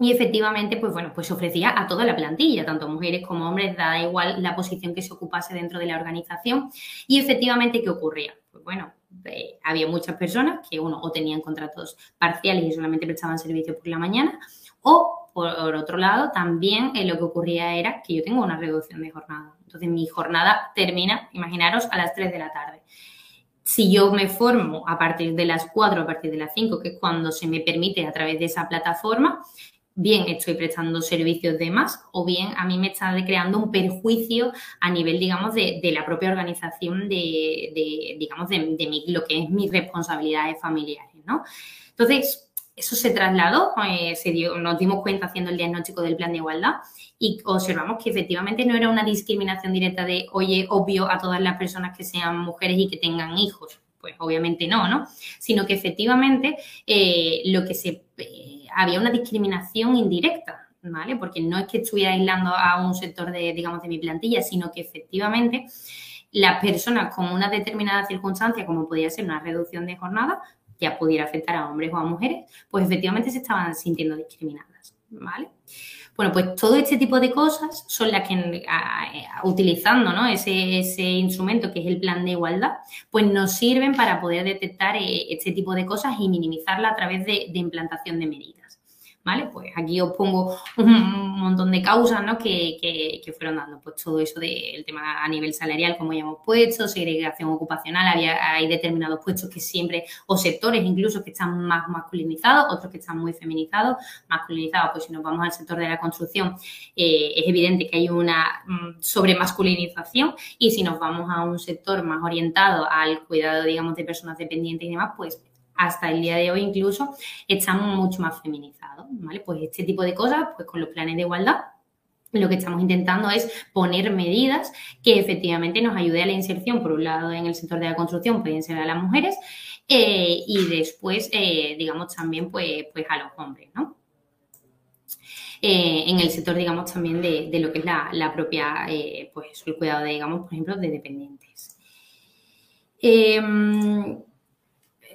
Y efectivamente, pues bueno, pues ofrecía a toda la plantilla, tanto mujeres como hombres, da igual la posición que se ocupase dentro de la organización. Y efectivamente, ¿qué ocurría? Pues bueno, eh, había muchas personas que uno o tenían contratos parciales y solamente prestaban servicio por la mañana, o por otro lado, también eh, lo que ocurría era que yo tengo una reducción de jornada. Entonces, mi jornada termina, imaginaros, a las 3 de la tarde si yo me formo a partir de las 4, a partir de las 5, que es cuando se me permite a través de esa plataforma, bien estoy prestando servicios de más o bien a mí me está creando un perjuicio a nivel, digamos, de, la propia organización de, digamos, de, mi, lo que es mis responsabilidades familiares, ¿no? Entonces, eso se trasladó, eh, nos dimos cuenta haciendo el diagnóstico del plan de igualdad y observamos que efectivamente no era una discriminación directa de, oye, obvio a todas las personas que sean mujeres y que tengan hijos. Pues obviamente no, ¿no? Sino que efectivamente eh, lo que se... Eh, había una discriminación indirecta, ¿vale? Porque no es que estuviera aislando a un sector de, digamos, de mi plantilla, sino que efectivamente las personas con una determinada circunstancia, como podía ser una reducción de jornada, ya pudiera afectar a hombres o a mujeres, pues efectivamente se estaban sintiendo discriminadas, ¿vale? Bueno, pues todo este tipo de cosas son las que, utilizando ¿no? ese, instrumento que es el plan de igualdad, pues nos sirven para poder detectar eh, este tipo de cosas y minimizarla a través de implantación de medidas. ¿Vale? Pues aquí os pongo un montón de causas, ¿no? Que, que, fueron dando, pues todo eso del tema a nivel salarial, como ya hemos puesto, segregación ocupacional, había, hay determinados puestos que siempre, o sectores incluso que están más masculinizados, otros que están muy feminizados, masculinizados, pues si nos vamos al sector de la construcción, eh, es evidente que hay una mm, sobremasculinización y si nos vamos a un sector más orientado al cuidado, digamos, de personas dependientes y demás, pues hasta el día de hoy incluso estamos mucho más feminizados, ¿vale? Pues este tipo de cosas, pues con los planes de igualdad, lo que estamos intentando es poner medidas que efectivamente nos ayude a la inserción, por un lado en el sector de la construcción, pueden ser a las mujeres, eh, y después, eh, digamos, también pues, pues a los hombres, ¿no? Eh, en el sector, digamos, también de, lo que es la, propia, pues el cuidado de, digamos, por ejemplo, de dependientes.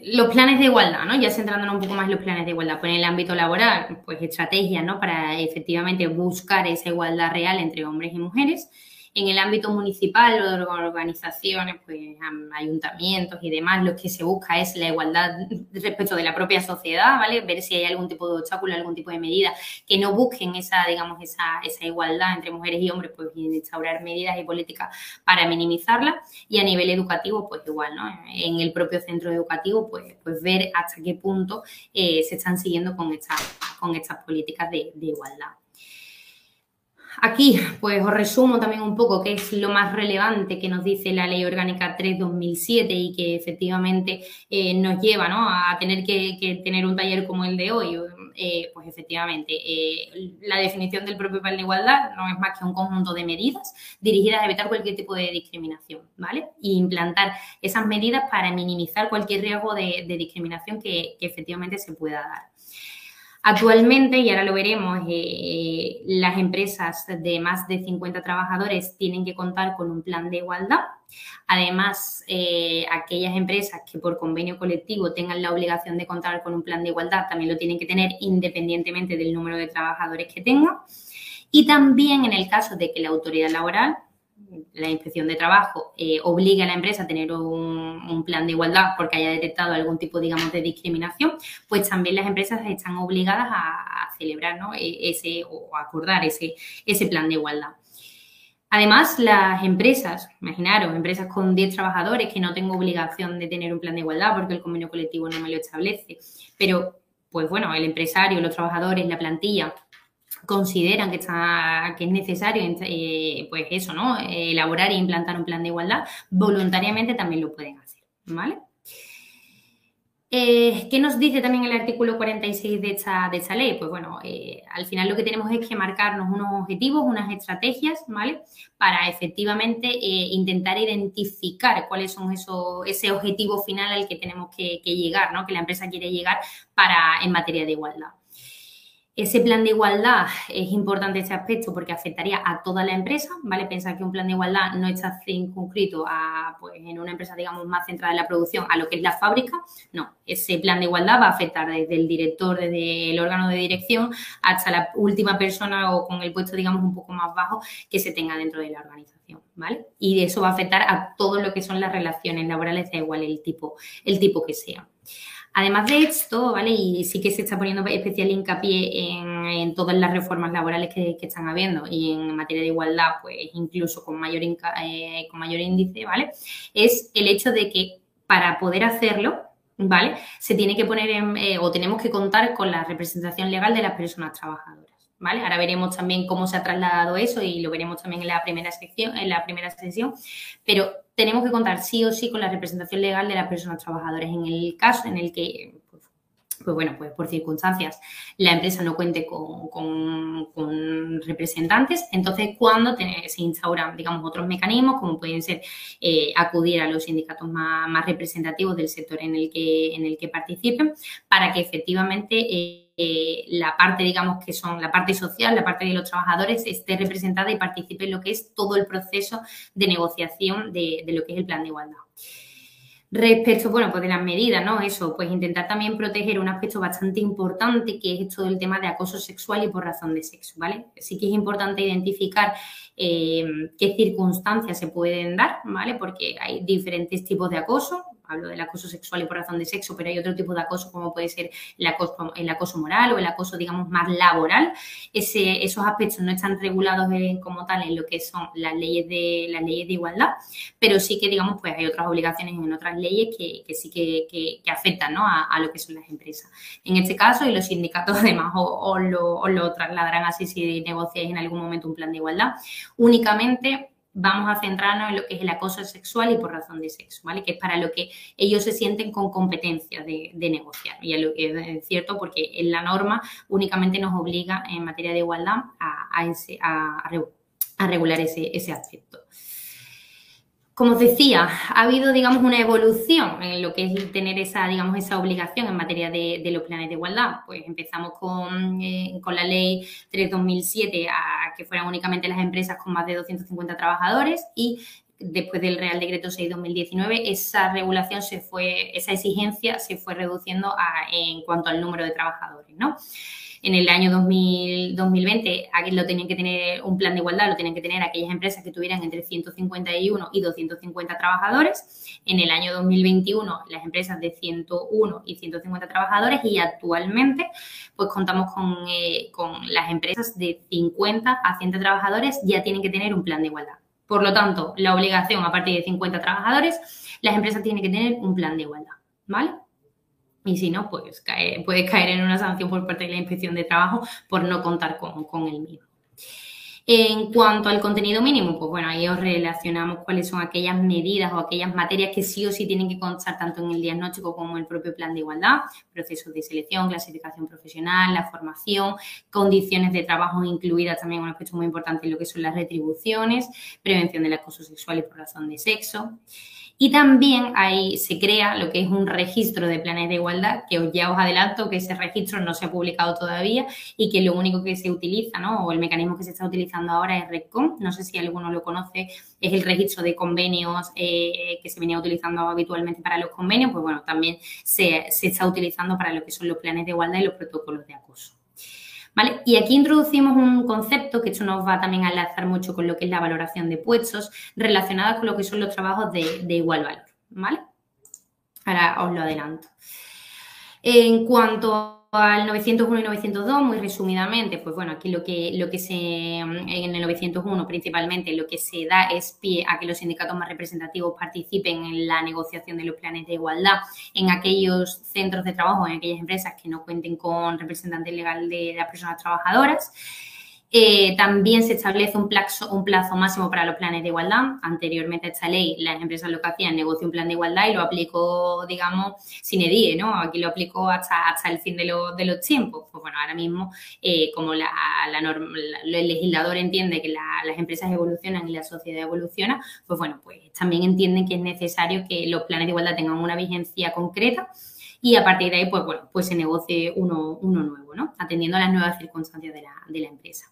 Los planes de igualdad, ¿no? Ya centrándonos un poco más en los planes de igualdad, pues en el ámbito laboral, pues estrategias, ¿no? Para efectivamente buscar esa igualdad real entre hombres y mujeres. En el ámbito municipal o de organizaciones, pues ayuntamientos y demás, lo que se busca es la igualdad *laughs* respecto de la propia sociedad, ¿vale? Ver si hay algún tipo de obstáculo, algún tipo de medida que no busquen esa, digamos, esa, esa igualdad entre mujeres y hombres, pues instaurar medidas y políticas para minimizarla. Y a nivel educativo, pues igual, ¿no? En el propio centro educativo, pues, pues ver hasta qué punto eh, se están siguiendo con estas, con estas políticas de igualdad. Aquí, pues os resumo también un poco qué es lo más relevante que nos dice la Ley Orgánica 3-2007 y que efectivamente eh, nos lleva a tener que, tener un taller como el de hoy. Eh, pues efectivamente, eh, la definición del propio plan de igualdad no es más que un conjunto de medidas dirigidas a evitar cualquier tipo de discriminación, ¿vale? Y implantar esas medidas para minimizar cualquier riesgo de, discriminación que efectivamente se pueda dar. Actualmente, y ahora lo veremos, eh, las empresas de más de 50 trabajadores tienen que contar con un plan de igualdad. Además, eh, aquellas empresas que por convenio colectivo tengan la obligación de contar con un plan de igualdad también lo tienen que tener independientemente del número de trabajadores que tengan. Y también en el caso de que la autoridad laboral la inspección de trabajo eh, obliga a la empresa a tener un, plan de igualdad porque haya detectado algún tipo, digamos, de discriminación, pues también las empresas están obligadas a, celebrar e, ese o acordar ese, ese plan de igualdad. Además, las empresas, imaginaros, empresas con 10 trabajadores que no tengo obligación de tener un plan de igualdad porque el convenio colectivo no me lo establece, pero pues bueno, el empresario, los trabajadores, la plantilla consideran que, está, que es necesario, eh, pues eso, ¿no? Elaborar e implantar un plan de igualdad, voluntariamente también lo pueden hacer, ¿vale? Eh, ¿Qué nos dice también el artículo 46 de esta, de esta ley? Pues bueno, eh, al final lo que tenemos es que marcarnos unos objetivos, unas estrategias, ¿vale? Para efectivamente intentar identificar cuáles son esos, ese objetivo final al que tenemos que, que llegar, ¿no? Que la empresa quiere llegar para, en materia de igualdad. Ese plan de igualdad es importante ese aspecto porque afectaría a toda la empresa, ¿vale? Pensar que un plan de igualdad no está circunscrito a, pues, en una empresa, digamos, más centrada en la producción, a lo que es la fábrica. No, ese plan de igualdad va a afectar desde el director, desde el órgano de dirección, hasta la última persona o con el puesto, digamos, un poco más bajo que se tenga dentro de la organización, ¿vale? Y eso va a afectar a todo lo que son las relaciones laborales, da igual el tipo, el tipo que sea. Además de esto, ¿vale? Y sí que se está poniendo especial hincapié en, todas las reformas laborales que, están habiendo y en materia de igualdad, pues incluso con mayor, eh, con mayor índice, ¿vale? Es el hecho de que para poder hacerlo, ¿vale? Se tiene que poner en, eh, o tenemos que contar con la representación legal de las personas trabajadoras, ¿vale? Ahora veremos también cómo se ha trasladado eso y lo veremos también en la primera sección, en la primera sesión, pero tenemos que contar sí o sí con la representación legal de las personas trabajadoras. En el caso en el que pues bueno, pues por circunstancias la empresa no cuente con, representantes, entonces cuando se instauran, digamos, otros mecanismos, como pueden ser eh, acudir a los sindicatos más, representativos del sector en el que, en el que participen, para que efectivamente eh, la parte, digamos, que son la parte social, la parte de los trabajadores, esté representada y participe en lo que es todo el proceso de negociación de lo que es el plan de igualdad. Respecto, bueno, pues de las medidas, ¿no? Eso, pues intentar también proteger un aspecto bastante importante que es todo el tema de acoso sexual y por razón de sexo, ¿vale? Sí que es importante identificar eh, qué circunstancias se pueden dar, ¿vale? Porque hay diferentes tipos de acoso, hablo del acoso sexual y por razón de sexo, pero hay otro tipo de acoso como puede ser el acoso, moral o el acoso, digamos, más laboral. Esos aspectos no están regulados como tal en lo que son las leyes de, las leyes de igualdad, pero sí que, digamos, pues hay otras obligaciones en otras leyes que, sí que, afectan a, lo que son las empresas. En este caso, y los sindicatos *laughs* además os, lo, lo trasladarán así si negociáis en algún momento un plan de igualdad, únicamente vamos a centrarnos en lo que es el acoso sexual y por razón de sexo, ¿vale? Que es para lo que ellos se sienten con competencia de, negociar. Y es, lo que es cierto porque en la norma únicamente nos obliga en materia de igualdad a, regular ese, ese aspecto. Como os decía, ha habido, digamos, una evolución en lo que es tener esa, digamos, esa obligación en materia de, los planes de igualdad. Pues empezamos con, eh, con la ley 3-2007 a que fueran únicamente las empresas con más de 250 trabajadores y después del Real Decreto 6-2019, esa regulación se fue, esa exigencia se fue reduciendo en cuanto al número de trabajadores, ¿no? En el año 2020 aquí lo tenían que tener un plan de igualdad, lo tenían que tener aquellas empresas que tuvieran entre 151 y 250 trabajadores. En el año 2021 las empresas de 101 y 150 trabajadores y actualmente pues contamos con, eh, con las empresas de 50 a 100 trabajadores ya tienen que tener un plan de igualdad. Por lo tanto, la obligación a partir de 50 trabajadores, las empresas tienen que tener un plan de igualdad, ¿vale? Y si no, pues puede caer en una sanción por parte de la inspección de trabajo por no contar con, con el mismo. En cuanto al contenido mínimo, pues bueno, ahí os relacionamos cuáles son aquellas medidas o aquellas materias que sí o sí tienen que constar tanto en el diagnóstico como en el propio plan de igualdad, procesos de selección, clasificación profesional, la formación, condiciones de trabajo incluidas también un aspecto muy importante en lo que son las retribuciones, prevención del acoso sexual y por razón de sexo. Y también ahí se crea lo que es un registro de planes de igualdad, que ya os adelanto que ese registro no se ha publicado todavía y que lo único que se utiliza, ¿no? O el mecanismo que se está utilizando ahora es RECOM. No sé si alguno lo conoce, es el registro de convenios eh, que se venía utilizando habitualmente para los convenios, pues bueno, también se, se está utilizando para lo que son los planes de igualdad y los protocolos de acoso. Y aquí introducimos un concepto que esto nos va también a enlazar mucho con lo que es la valoración de puestos relacionada con lo que son los trabajos de, de igual valor, ¿vale? Ahora os lo adelanto. En cuanto al 901 y 902, muy resumidamente, pues bueno, aquí lo que, lo que se, en el 901 principalmente, lo que se da es pie a que los sindicatos más representativos participen en la negociación de los planes de igualdad en aquellos centros de trabajo, en aquellas empresas que no cuenten con representante legal de las personas trabajadoras. Eh, también se establece un plazo, un plazo máximo para los planes de igualdad. Anteriormente a esta ley, las empresas lo que hacían, negoció un plan de igualdad y lo aplicó, digamos, sin edie, ¿no? Aquí lo aplicó hasta, hasta el fin de, de los tiempos. Pues bueno, ahora mismo, eh, como la, la norma, el legislador entiende que las empresas evolucionan y la sociedad evoluciona, pues bueno, pues también entienden que es necesario que los planes de igualdad tengan una vigencia concreta y a partir de ahí, pues bueno, pues se negocie uno, uno nuevo, ¿no? Atendiendo a las nuevas circunstancias de la, de la empresa.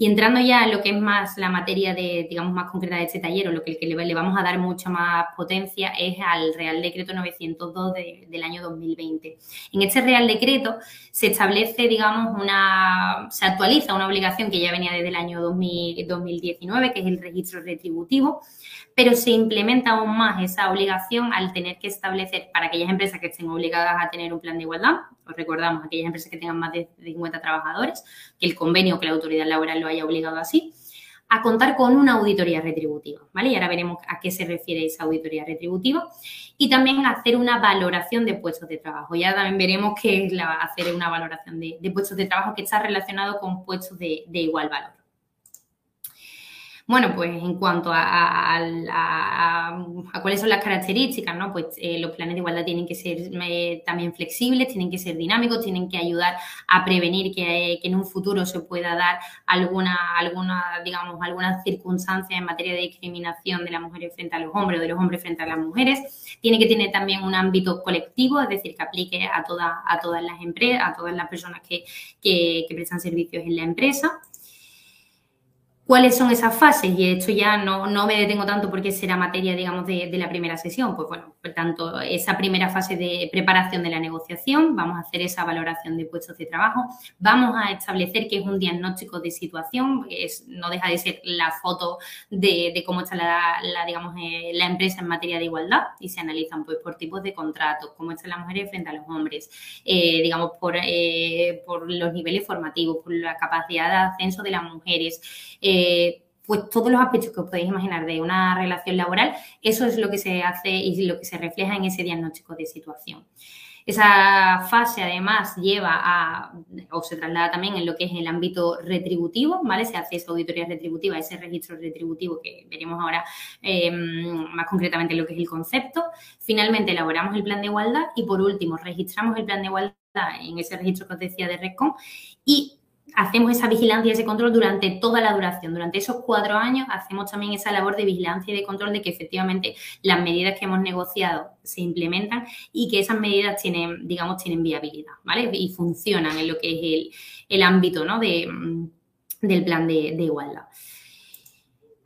Y entrando ya en lo que es más la materia de, digamos, más concreta de este taller o lo que, le, vamos a dar mucha más potencia es al Real Decreto 902 del año 2020. En este Real Decreto se establece, digamos, una, se actualiza una obligación que ya venía desde el año 2019, que es el registro retributivo, pero se implementa aún más esa obligación al tener que establecer para aquellas empresas que estén obligadas a tener un plan de igualdad, os recordamos, aquellas empresas que tengan más de 50 trabajadores, que el convenio que la autoridad laboral lo haya obligado así, a contar con una auditoría retributiva, ¿vale? Y ahora veremos a qué se refiere esa auditoría retributiva. Y también hacer una valoración de puestos de trabajo. Ya también veremos qué es la, hacer una valoración de, puestos de trabajo que está relacionado con puestos de igual valor. Bueno, pues en cuanto a, cuáles son las características, ¿no? Pues eh, los planes de igualdad tienen que ser eh, también flexibles, tienen que ser dinámicos, tienen que ayudar a prevenir que, en un futuro se pueda dar alguna, alguna, digamos, alguna circunstancia en materia de discriminación de las mujeres frente a los hombres o de los hombres frente a las mujeres. Tiene que tener también un ámbito colectivo, es decir, que aplique a, todas a todas las empresas, a todas las personas que, que prestan servicios en la empresa. ¿Cuáles son esas fases? Y esto ya no, no me detengo tanto porque será materia, digamos, de, la primera sesión. Pues bueno, por tanto, esa primera fase de preparación de la negociación, vamos a hacer esa valoración de puestos de trabajo, vamos a establecer que es un diagnóstico de situación, es, no deja de ser la foto de, cómo está la, digamos, eh, la empresa en materia de igualdad y se analizan pues por tipos de contratos, cómo están las mujeres frente a los hombres, eh, digamos, por, eh, por los niveles formativos, por la capacidad de ascenso de las mujeres, eh, pues todos los aspectos que os podéis imaginar de una relación laboral, eso es lo que se hace y lo que se refleja en ese diagnóstico de situación. Esa fase además lleva a, o se traslada también en lo que es el ámbito retributivo, ¿vale? Se hace esa auditoría retributiva, ese registro retributivo que veremos ahora em, más concretamente lo que es el concepto. Finalmente elaboramos el plan de igualdad y por último registramos el plan de igualdad en ese registro que os decía de RESCON y hacemos esa vigilancia y ese control durante toda la duración. Durante esos cuatro años hacemos también esa labor de vigilancia y de control de que efectivamente las medidas que hemos negociado se implementan y que esas medidas tienen, digamos, tienen viabilidad, ¿vale? Y funcionan en lo que es el, ámbito, ¿no? De, del plan de igualdad.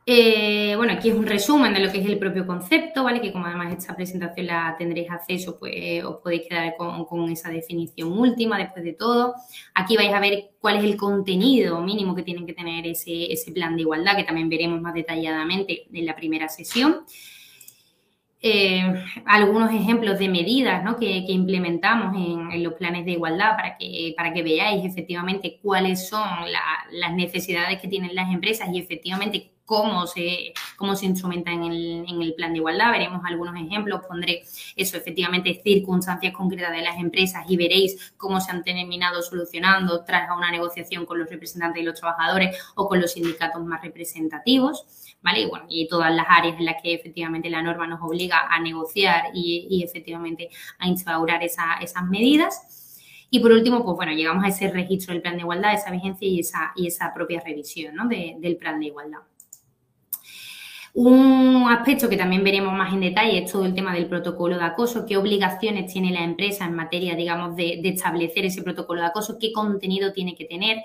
Eh, bueno, aquí es un resumen de lo que es el propio concepto, ¿vale? Que como además esta presentación la tendréis acceso, pues os podéis quedar con, esa definición última después de todo. Aquí vais a ver cuál es el contenido mínimo que tienen que tener ese, plan de igualdad, que también veremos más detalladamente en la primera sesión. Eh, algunos ejemplos de medidas que, implementamos en, los planes de igualdad para que, para que veáis efectivamente cuáles son las necesidades que tienen las empresas y efectivamente cómo se, cómo se instrumenta en el, en el plan de igualdad. Veremos algunos ejemplos, pondré eso, efectivamente, circunstancias concretas de las empresas y veréis cómo se han terminado solucionando tras una negociación con los representantes de los trabajadores o con los sindicatos más representativos. ¿Vale? Y, bueno, y todas las áreas en las que efectivamente la norma nos obliga a negociar y, y efectivamente a instaurar esa, esas medidas. Y por último, pues bueno, llegamos a ese registro del plan de igualdad, esa vigencia y esa, y esa propia revisión ¿no? del plan de igualdad. Un aspecto que también veremos más en detalle es todo el tema del protocolo de acoso, qué obligaciones tiene la empresa en materia, digamos, de, establecer ese protocolo de acoso, qué contenido tiene que tener,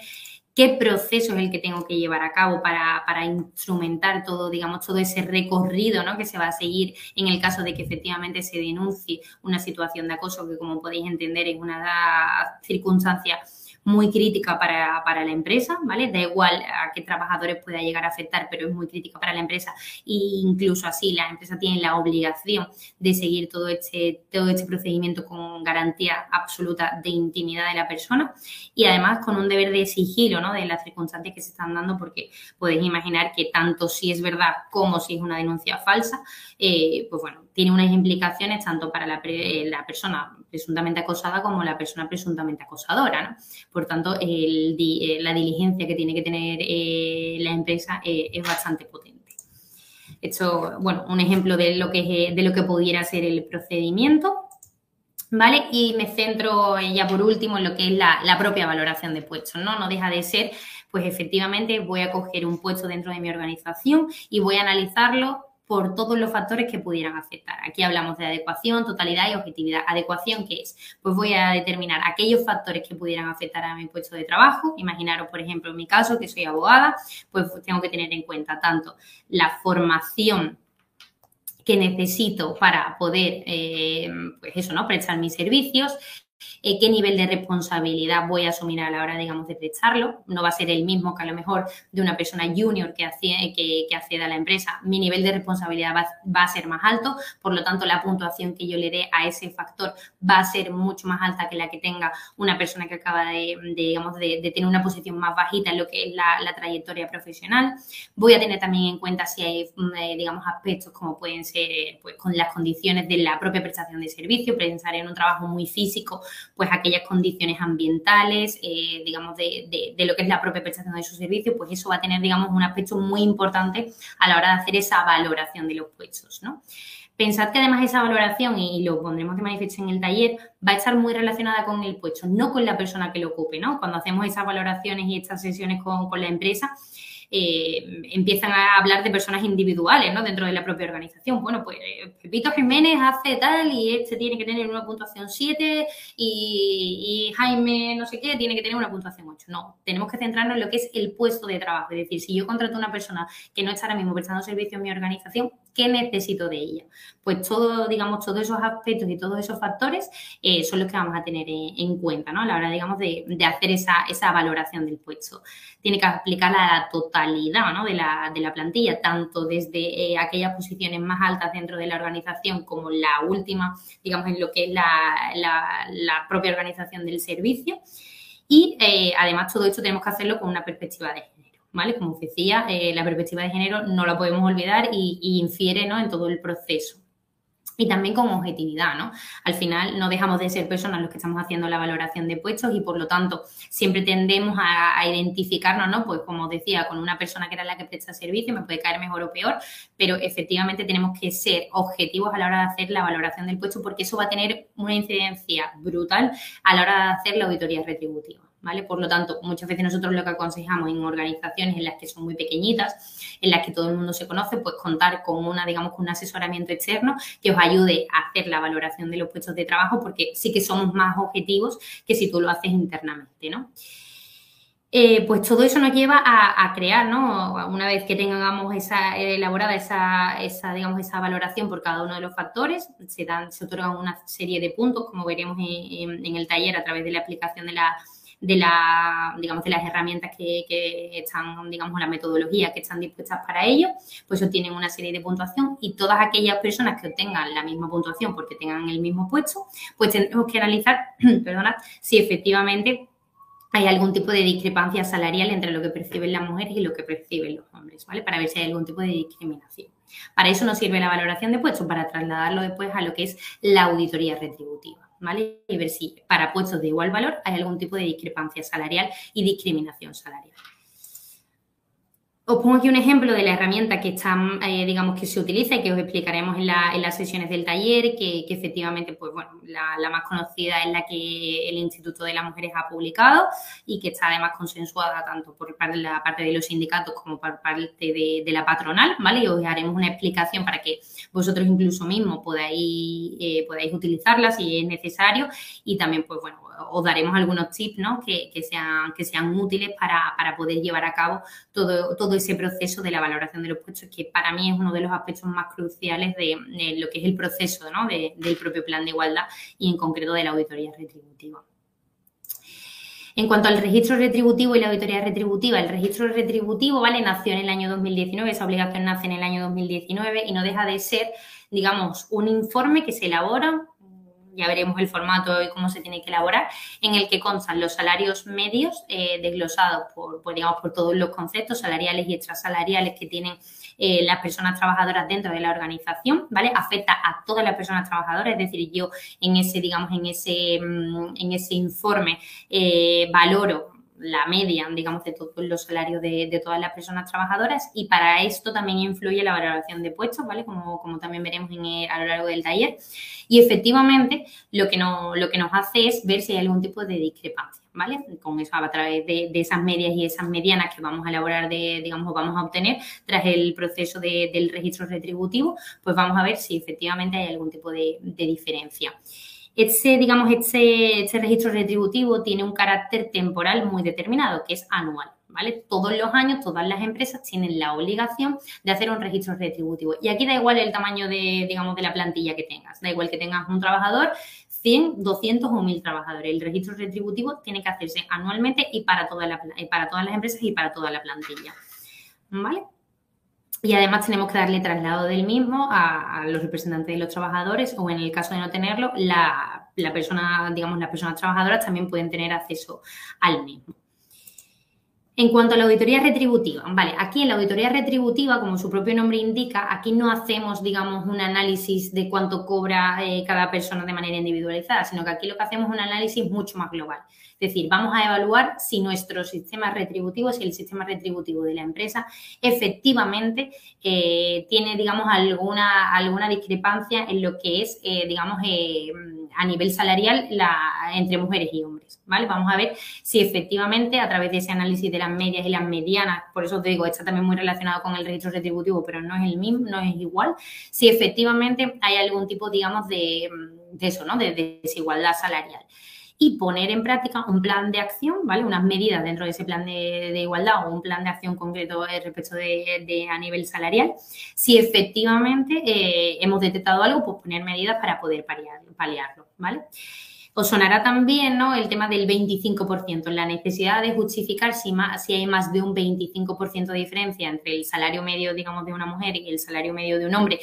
qué proceso es el que tengo que llevar a cabo para, instrumentar todo, digamos, todo ese recorrido ¿no? que se va a seguir en el caso de que efectivamente se denuncie una situación de acoso, que como podéis entender es una circunstancia muy crítica para, para, la empresa, ¿vale? Da igual a qué trabajadores pueda llegar a afectar, pero es muy crítica para la empresa e incluso así la empresa tiene la obligación de seguir todo este, todo este procedimiento con garantía absoluta de intimidad de la persona y además con un deber de sigilo, ¿no? De las circunstancias que se están dando porque podéis imaginar que tanto si es verdad como si es una denuncia falsa, eh, pues bueno, tiene unas implicaciones tanto para la, eh, persona presuntamente acosada como la persona presuntamente acosadora. ¿no? Por tanto, eh, la diligencia que tiene que tener eh, la empresa es bastante potente. Esto, bueno, un ejemplo de lo que, de lo que pudiera ser el procedimiento. ¿Vale? Y me centro ya por último en lo que es la, la propia valoración de puestos, ¿no? No deja de ser, pues efectivamente voy a coger un puesto dentro de mi organización y voy a analizarlo por todos los factores que pudieran afectar. Aquí hablamos de adecuación, totalidad y objetividad. ¿Adecuación qué es? Pues voy a determinar aquellos factores que pudieran afectar a mi puesto de trabajo. Imaginaros, por ejemplo, en mi caso, que soy abogada, pues tengo que tener en cuenta tanto la formación que necesito para poder, eh, pues eso, ¿no? Prestar mis servicios, eh, qué nivel de responsabilidad voy a asumir a la hora, digamos, de prestarlo. No va a ser el mismo que a lo mejor de una persona junior que, que, que acceda a la empresa. Mi nivel de responsabilidad va, a ser más alto, por lo tanto, la puntuación que yo le dé a ese factor va a ser mucho más alta que la que tenga una persona que acaba de, digamos, de, tener una posición más bajita en lo que es la, trayectoria profesional. Voy a tener también en cuenta si hay, mm, eh, digamos, aspectos como pueden ser, pues, con las condiciones de la propia prestación de servicio, pensar en un trabajo muy físico pues aquellas condiciones ambientales, eh, digamos, de, lo que es la propia prestación de su servicio, pues eso va a tener, digamos, un aspecto muy importante a la hora de hacer esa valoración de los puestos, ¿no? Pensad que además esa valoración, y lo pondremos de manifiesto en el taller, va a estar muy relacionada con el puesto, no con la persona que lo ocupe, ¿no? Cuando hacemos esas valoraciones y estas sesiones con, con la empresa, eh, empiezan a hablar de personas individuales, ¿no? Dentro de la propia organización. Bueno, pues eh, Pepito Jiménez hace tal y este tiene que tener una puntuación 7 y, Jaime no sé qué tiene que tener una puntuación 8. No, tenemos que centrarnos en lo que es el puesto de trabajo. Es decir, si yo contrato a una persona que no está ahora mismo prestando servicio en mi organización, ¿qué necesito de ella? Pues todo, digamos, todos esos aspectos y todos esos factores eh, son los que vamos a tener en, cuenta, ¿no? A la hora, digamos, de, hacer esa, esa valoración del puesto. Tiene que aplicarla a la total de, la, de la plantilla, tanto desde eh, aquellas posiciones más altas dentro de la organización como la última, digamos, en lo que es la, la, propia organización del servicio. Y eh, además todo esto tenemos que hacerlo con una perspectiva de. ¿Vale? Como decía, eh, la perspectiva de género no la podemos olvidar y, infiere ¿no? en todo el proceso y también con objetividad, ¿no? Al final no dejamos de ser personas los que estamos haciendo la valoración de puestos y por lo tanto siempre tendemos a, identificarnos, ¿no? Pues como decía, con una persona que era la que presta servicio, me puede caer mejor o peor, pero efectivamente tenemos que ser objetivos a la hora de hacer la valoración del puesto porque eso va a tener una incidencia brutal a la hora de hacer la auditoría retributiva. ¿Vale? Por lo tanto, muchas veces nosotros lo que aconsejamos en organizaciones en las que son muy pequeñitas, en las que todo el mundo se conoce, pues contar con una, digamos, con un asesoramiento externo que os ayude a hacer la valoración de los puestos de trabajo, porque sí que somos más objetivos que si tú lo haces internamente, ¿no? Eh, pues todo eso nos lleva a, crear, ¿no? Una vez que tengamos esa elaborada esa, esa, digamos, esa valoración por cada uno de los factores, se dan, se otorgan una serie de puntos, como veremos en el taller a través de la aplicación de la de, la, digamos, de las herramientas que, están, digamos, la metodología que están dispuestas para ello, pues obtienen una serie de puntuación y todas aquellas personas que obtengan la misma puntuación porque tengan el mismo puesto, pues tenemos que analizar, *clears throat* perdona, si efectivamente hay algún tipo de discrepancia salarial entre lo que perciben las mujeres y lo que perciben los hombres, ¿vale? Para ver si hay algún tipo de discriminación. Para eso nos sirve la valoración de puestos, para trasladarlo después a lo que es la auditoría retributiva. ¿Vale? Y ver si para puestos de igual valor hay algún tipo de discrepancia salarial y discriminación salarial. Os pongo aquí un ejemplo de la herramienta que está, eh, digamos, que se utiliza y que os explicaremos en, las sesiones del taller, que, efectivamente, pues bueno, la, más conocida es la que el Instituto de las Mujeres ha publicado y que está además consensuada tanto por la parte de los sindicatos como por parte de, la patronal, ¿vale? Y os haremos una explicación para que vosotros incluso mismos podáis, eh, podáis utilizarla si es necesario y también, pues bueno, os daremos algunos tips, ¿no? Que, sean, que sean útiles para, poder llevar a cabo todo, todo ese proceso de la valoración de los puestos, que para mí es uno de los aspectos más cruciales de, lo que es el proceso del propio plan de igualdad y en concreto de la auditoría retributiva. En cuanto al registro retributivo y la auditoría retributiva, el registro retributivo, ¿vale? Nació en el año 2019, esa obligación nace en el año 2019 y no deja de ser, digamos, un informe que se elabora ya veremos el formato y cómo se tiene que elaborar, en el que constan los salarios medios eh, desglosados por, digamos, por todos los conceptos salariales y extrasalariales que tienen eh, las personas trabajadoras dentro de la organización, ¿vale? Afecta a todas las personas trabajadoras, es decir, yo en ese, digamos, en ese, mm, en ese informe eh, valoro la media, digamos, de todos los salarios de, todas las personas trabajadoras y para esto también influye la valoración de puestos, ¿vale? Como, como también veremos a lo largo del taller. Y efectivamente lo que, no, lo que nos hace es ver si hay algún tipo de discrepancia, ¿vale? Con eso, a través de, esas medias y esas medianas que vamos a elaborar, de, digamos, vamos a obtener tras el proceso del registro retributivo, pues vamos a ver si efectivamente hay algún tipo de, de diferencia. Ese, digamos, ese, registro retributivo tiene un carácter temporal muy determinado, que es anual. ¿Vale? Todos los años, todas las empresas tienen la obligación de hacer un registro retributivo. Y aquí da igual el tamaño de, digamos, de la plantilla que tengas. Da igual que tengas un trabajador 100, 200 o 1000 trabajadores. El registro retributivo tiene que hacerse anualmente y para, toda la, para todas las empresas y para toda la plantilla. ¿Vale? Y además tenemos que darle traslado del mismo a, los representantes de los trabajadores o en el caso de no tenerlo, la, la persona, digamos, las personas trabajadoras también pueden tener acceso al mismo. En cuanto a la auditoría retributiva, vale, aquí en la auditoría retributiva, como su propio nombre indica, aquí no hacemos, digamos, un análisis de cuánto cobra eh, cada persona de manera individualizada, sino que aquí lo que hacemos es un análisis mucho más global. Es decir, vamos a evaluar si nuestro sistema retributivo, si el sistema retributivo de la empresa efectivamente eh, tiene, digamos, alguna, alguna discrepancia en lo que es, eh, digamos, a nivel salarial entre mujeres y hombres. ¿vale? Vamos a ver si efectivamente a través de ese análisis de las medias y las medianas, por eso te digo, está también muy relacionado con el registro retributivo, pero no es el mismo, no es igual, si efectivamente hay algún tipo, digamos, de, eso, ¿no? De, desigualdad salarial y poner en práctica un plan de acción, ¿vale? Unas medidas dentro de ese plan de, igualdad o un plan de acción concreto respecto de, a nivel salarial. Si efectivamente eh, hemos detectado algo, pues poner medidas para poder paliarlo, ¿vale? Os sonará también ¿no? el tema del 25%, la necesidad de justificar si, si hay más de un 25% de diferencia entre el salario medio, digamos, de una mujer y el salario medio de un hombre,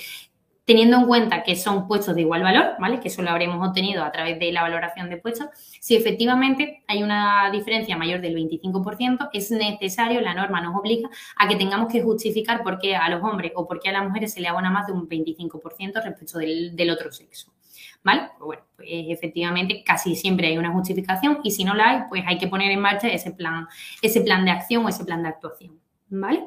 teniendo en cuenta que son puestos de igual valor, ¿vale? Que eso lo habremos obtenido a través de la valoración de puestos. Si efectivamente hay una diferencia mayor del 25%, es necesario, la norma nos obliga a que tengamos que justificar por qué a los hombres o por qué a las mujeres se le abona más de un 25% respecto del, del otro sexo. ¿vale? Pues bueno, pues efectivamente casi siempre hay una justificación y si no la hay, pues hay que poner en marcha ese plan, ese plan de acción o ese plan de actuación, ¿vale?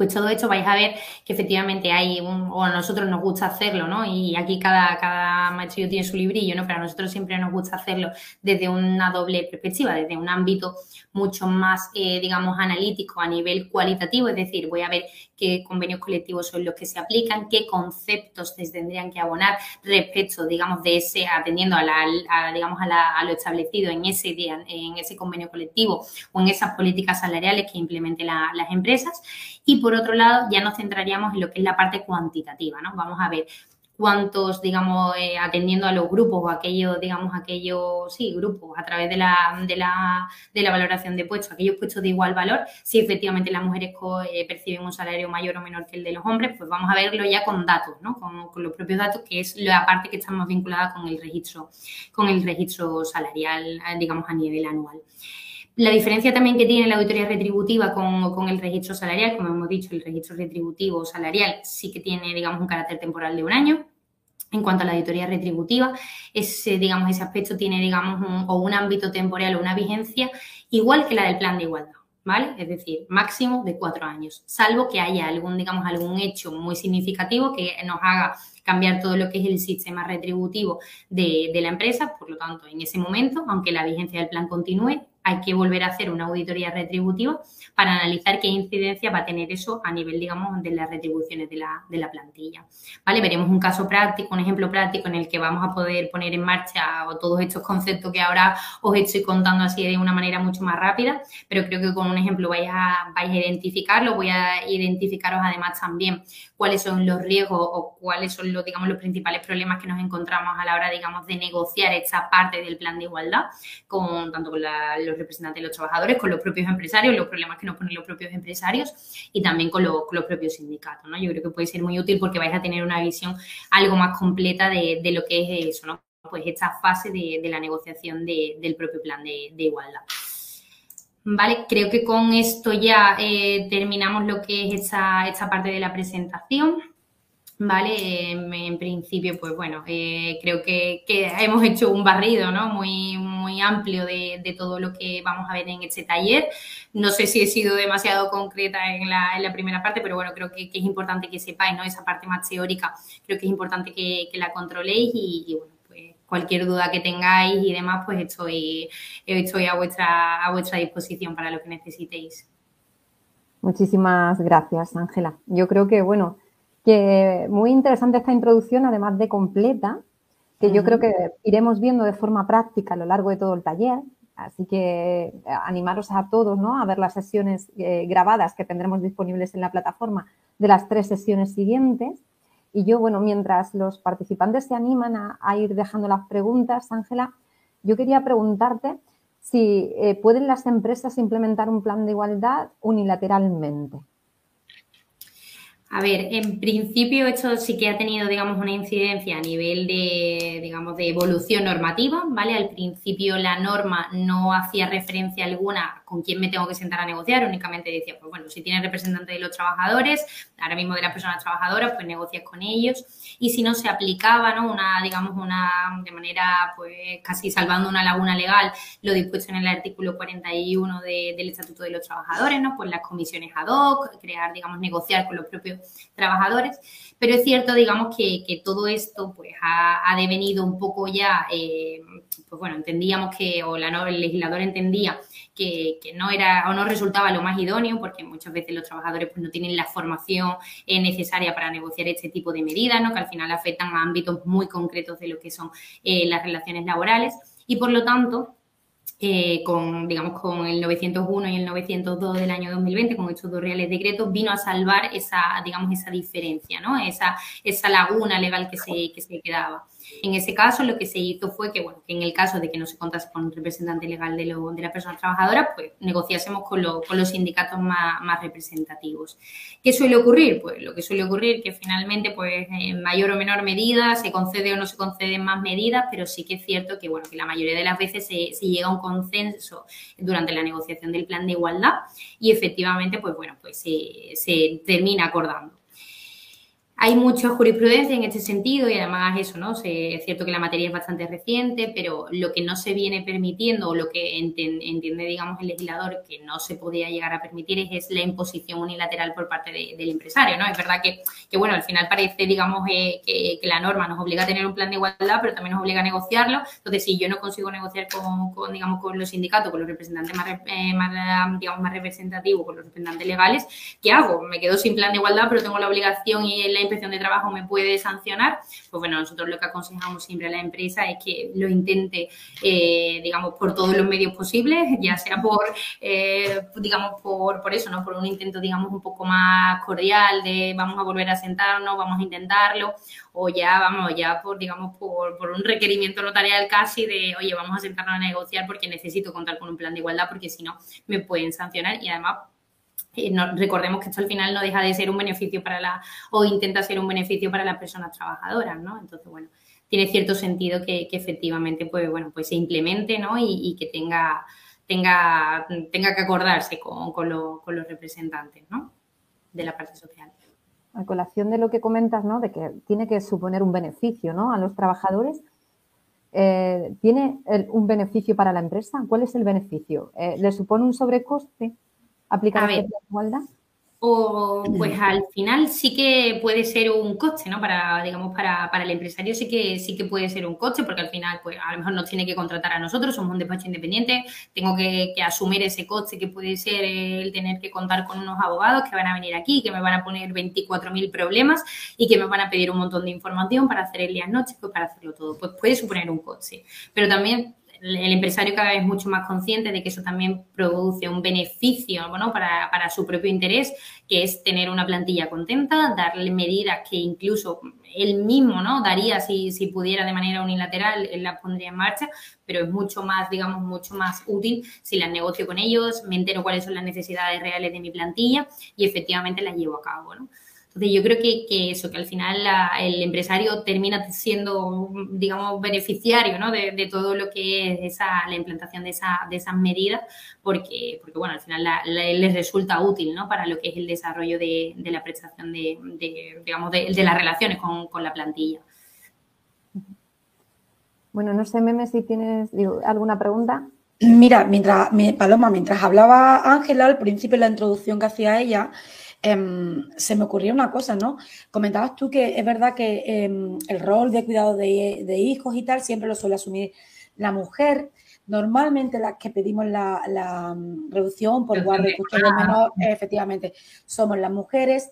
Pues todo esto vais a ver que efectivamente hay un, o a nosotros nos gusta hacerlo, ¿no? Y aquí cada, cada maestrillo tiene su librillo, ¿no? Pero a nosotros siempre nos gusta hacerlo desde una doble perspectiva, desde un ámbito mucho más, eh, digamos, analítico a nivel cualitativo, es decir, voy a ver qué convenios colectivos son los que se aplican, qué conceptos se tendrían que abonar respecto, digamos, de ese, atendiendo a, la, digamos, a, lo establecido en ese, en ese convenio colectivo o en esas políticas salariales que implementen las empresas. Y por otro lado, ya nos centraríamos en lo que es la parte cuantitativa, ¿no? Vamos a ver cuántos, digamos, eh, atendiendo a los grupos o aquellos, digamos, aquellos, sí, grupos a través de la, de la, de la valoración de puestos, aquellos puestos de igual valor, si efectivamente las mujeres eh, perciben un salario mayor o menor que el de los hombres, pues vamos a verlo ya con datos, ¿no? Con, con, los propios datos, que es la parte que está más vinculada con el registro, con el registro salarial, digamos, a nivel anual. La diferencia también que tiene la auditoría retributiva con, el registro salarial, como hemos dicho, el registro retributivo salarial sí que tiene, digamos, un carácter temporal de un año. En cuanto a la auditoría retributiva, ese, digamos, ese aspecto tiene, digamos, un, o un ámbito temporal o una vigencia igual que la del plan de igualdad. ¿Vale? Es decir, máximo de cuatro años, salvo que haya algún, digamos, algún hecho muy significativo que nos haga cambiar todo lo que es el sistema retributivo de, de, la empresa. Por lo tanto, en ese momento, aunque la vigencia del plan continúe, hay que volver a hacer una auditoría retributiva para analizar qué incidencia va a tener eso a nivel, digamos, de las retribuciones de la, de la plantilla. ¿Vale? Veremos un caso práctico, un ejemplo práctico en el que vamos a poder poner en marcha todos estos conceptos que ahora os estoy contando así de una manera mucho más rápida, pero creo que con un ejemplo vais a, vais a identificarlo, voy a identificaros además también cuáles son los riesgos o cuáles son los, digamos, los principales problemas que nos encontramos a la hora, digamos, de negociar esta parte del plan de igualdad, con, tanto con los representantes de los trabajadores, con los propios empresarios, los problemas que nos ponen los propios empresarios y también con, los propios sindicatos, ¿no? Yo creo que puede ser muy útil porque vais a tener una visión algo más completa de, lo que es eso, ¿no? Pues esta fase de, la negociación del propio plan de igualdad. Vale, creo que con esto ya eh, terminamos lo que es esta, esta, parte de la presentación. Vale, en, principio, pues bueno, eh, creo que, hemos hecho un barrido ¿no? muy, muy amplio de, todo lo que vamos a ver en este taller. No sé si he sido demasiado concreta en la, en la primera parte, pero bueno, creo que, es importante que sepáis, ¿no? Esa parte más teórica, creo que es importante que, la controléis y bueno, cualquier duda que tengáis y demás, pues estoy, estoy a, vuestra, a vuestra disposición para lo que necesitéis. Muchísimas gracias, Ángela. Yo creo que, bueno, que muy interesante esta introducción, además de completa, que yo creo que iremos viendo de forma práctica a lo largo de todo el taller. Así que eh, animaros a todos ¿no? a ver las sesiones eh, grabadas que tendremos disponibles en la plataforma de las tres sesiones siguientes Y yo, bueno, mientras los participantes se animan a, ir dejando las preguntas, Ángela, yo quería preguntarte si eh, pueden las empresas implementar un plan de igualdad unilateralmente. A ver, en principio esto sí que ha tenido, digamos, una incidencia a nivel de, digamos, de evolución normativa, ¿vale? Al principio la norma no hacía referencia alguna con quién me tengo que sentar a negociar, únicamente decía, pues bueno, si tienes representante de los trabajadores, ahora mismo de las personas trabajadoras, pues negocias con ellos. Y si no se aplicaba, ¿no? Una, digamos, una, de manera, pues casi salvando una laguna legal, lo dispuesto en el artículo 41 del Estatuto de los Trabajadores, ¿no? Pues las comisiones ad hoc, crear, digamos, negociar con los propios trabajadores. Pero es cierto, digamos, que, todo esto pues ha, devenido un poco ya, eh, pues bueno, entendíamos que, o la, el legislador entendía que, no era o no resultaba lo más idóneo, porque muchas veces los trabajadores pues no tienen la formación eh, necesaria para negociar este tipo de medidas, ¿no? que al final afectan a ámbitos muy concretos de lo que son eh, las relaciones laborales. Y por lo tanto, eh, con, digamos, con el 901 y el 902 del año 2020, con estos dos reales decretos, vino a salvar esa, digamos, esa diferencia, ¿no? Esa, esa laguna legal que se, que se quedaba. En ese caso, lo que se hizo fue que, bueno, que en el caso de que no se contase con un representante legal de, lo, de la persona trabajadora, pues negociásemos con, con los sindicatos más, más, representativos. ¿Qué suele ocurrir? Pues lo que suele ocurrir que finalmente, pues en mayor o menor medida, se concede o no se conceden más medidas, pero sí que es cierto que, bueno, que la mayoría de las veces se, llega a un consenso durante la negociación del plan de igualdad y efectivamente, pues bueno, pues se termina acordando. Hay mucha jurisprudencia en este sentido y además eso, ¿no? es cierto que la materia es bastante reciente, pero lo que no se viene permitiendo o lo que entiende, digamos, el legislador que no se podía llegar a permitir es, la imposición unilateral por parte del empresario, ¿no? Es verdad que, que bueno, al final parece, digamos, eh, que, la norma nos obliga a tener un plan de igualdad, pero también nos obliga a negociarlo. Entonces, si yo no consigo negociar con, digamos, con los sindicatos, con los representantes más, eh, más, digamos, más representativos, con los representantes legales, ¿qué hago? Me quedo sin plan de igualdad, pero tengo la obligación y la inspección de trabajo me puede sancionar, pues bueno, nosotros lo que aconsejamos siempre a la empresa es que lo intente, eh, digamos, por todos los medios posibles, ya sea por, eh, digamos, por, por eso, ¿no? Por un intento, digamos, un poco más cordial de vamos a volver a sentarnos, vamos a intentarlo, o ya, vamos, ya por, digamos, por, por un requerimiento notarial casi de, oye, vamos a sentarnos a negociar porque necesito contar con un plan de igualdad porque si no me pueden sancionar y además recordemos que esto al final no deja de ser un beneficio para la, o intenta ser un beneficio para las personas trabajadoras, ¿no? Entonces, bueno, tiene cierto sentido que, efectivamente, pues, bueno, pues se implemente, ¿no? Y, que tenga, tenga, tenga que acordarse con, con, los representantes, ¿no? De la parte social. A colación de lo que comentas, ¿no? De que tiene que suponer un beneficio, ¿no? A los trabajadores. Eh, ¿Tiene un beneficio para la empresa? ¿Cuál es el beneficio? Eh, ¿Le supone un sobrecoste? Aplicar la igualdad? O pues al final sí que puede ser un coste, ¿no? Para, digamos, para, para, el empresario sí que sí que puede ser un coste, porque al final, pues a lo mejor nos tiene que contratar a nosotros, somos un despacho independiente, tengo que, asumir ese coste que puede ser el tener que contar con unos abogados que van a venir aquí, que me van a poner 24.000 problemas y que me van a pedir un montón de información para hacer el diagnóstico y para hacerlo todo. Pues puede suponer un coste. Pero también el empresario cada vez es mucho más consciente de que eso también produce un beneficio bueno, para, para, su propio interés, que es tener una plantilla contenta, darle medidas que incluso él mismo ¿no? daría si, si pudiera de manera unilateral, él las pondría en marcha, pero es mucho más, digamos, mucho más útil si las negocio con ellos, me entero cuáles son las necesidades reales de mi plantilla y efectivamente las llevo a cabo. ¿no? Entonces, yo creo que, eso, que al final el empresario termina siendo, digamos, beneficiario ¿no? de, todo lo que es esa, la implantación de, esa, de esas medidas, porque, porque bueno, al final les resulta útil ¿no? para lo que es el desarrollo de, la prestación de, digamos, de, las relaciones con, con la plantilla. Bueno, no sé, Meme, si tienes alguna pregunta. Mira, mientras, Paloma, mientras hablaba Ángela al principio de la introducción que hacía ella, Em, se me ocurrió una cosa, ¿no? Comentabas tú que es verdad que em, el rol de cuidado de, hijos y tal siempre lo suele asumir la mujer. Normalmente las que pedimos la, mm, reducción por guardia y custodia menor, efectivamente, somos las mujeres.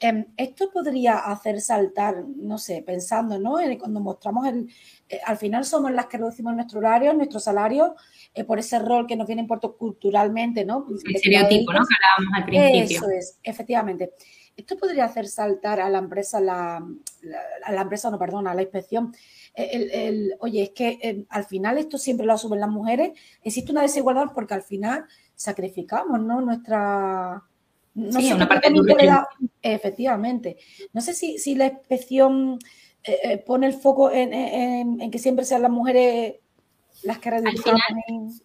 Em, esto podría hacer saltar, no sé, pensando, ¿no? cuando mostramos el, eh, al final somos las que reducimos nuestro horario, nuestro salario, eh, por ese rol que nos viene impuesto culturalmente, ¿no? El estereotipo, ¿no? Que hablábamos al principio. Eso es, efectivamente. esto podría hacer saltar a la empresa, la, a la empresa, no, perdona, a la inspección. El, oye, es que eh, al final esto siempre lo asumen las mujeres. Existe una desigualdad porque al final sacrificamos, ¿no? Nuestra... No sí, una parte de Efectivamente. No sé si, si la inspección eh, eh, pone el foco en, que siempre sean las mujeres las que al final,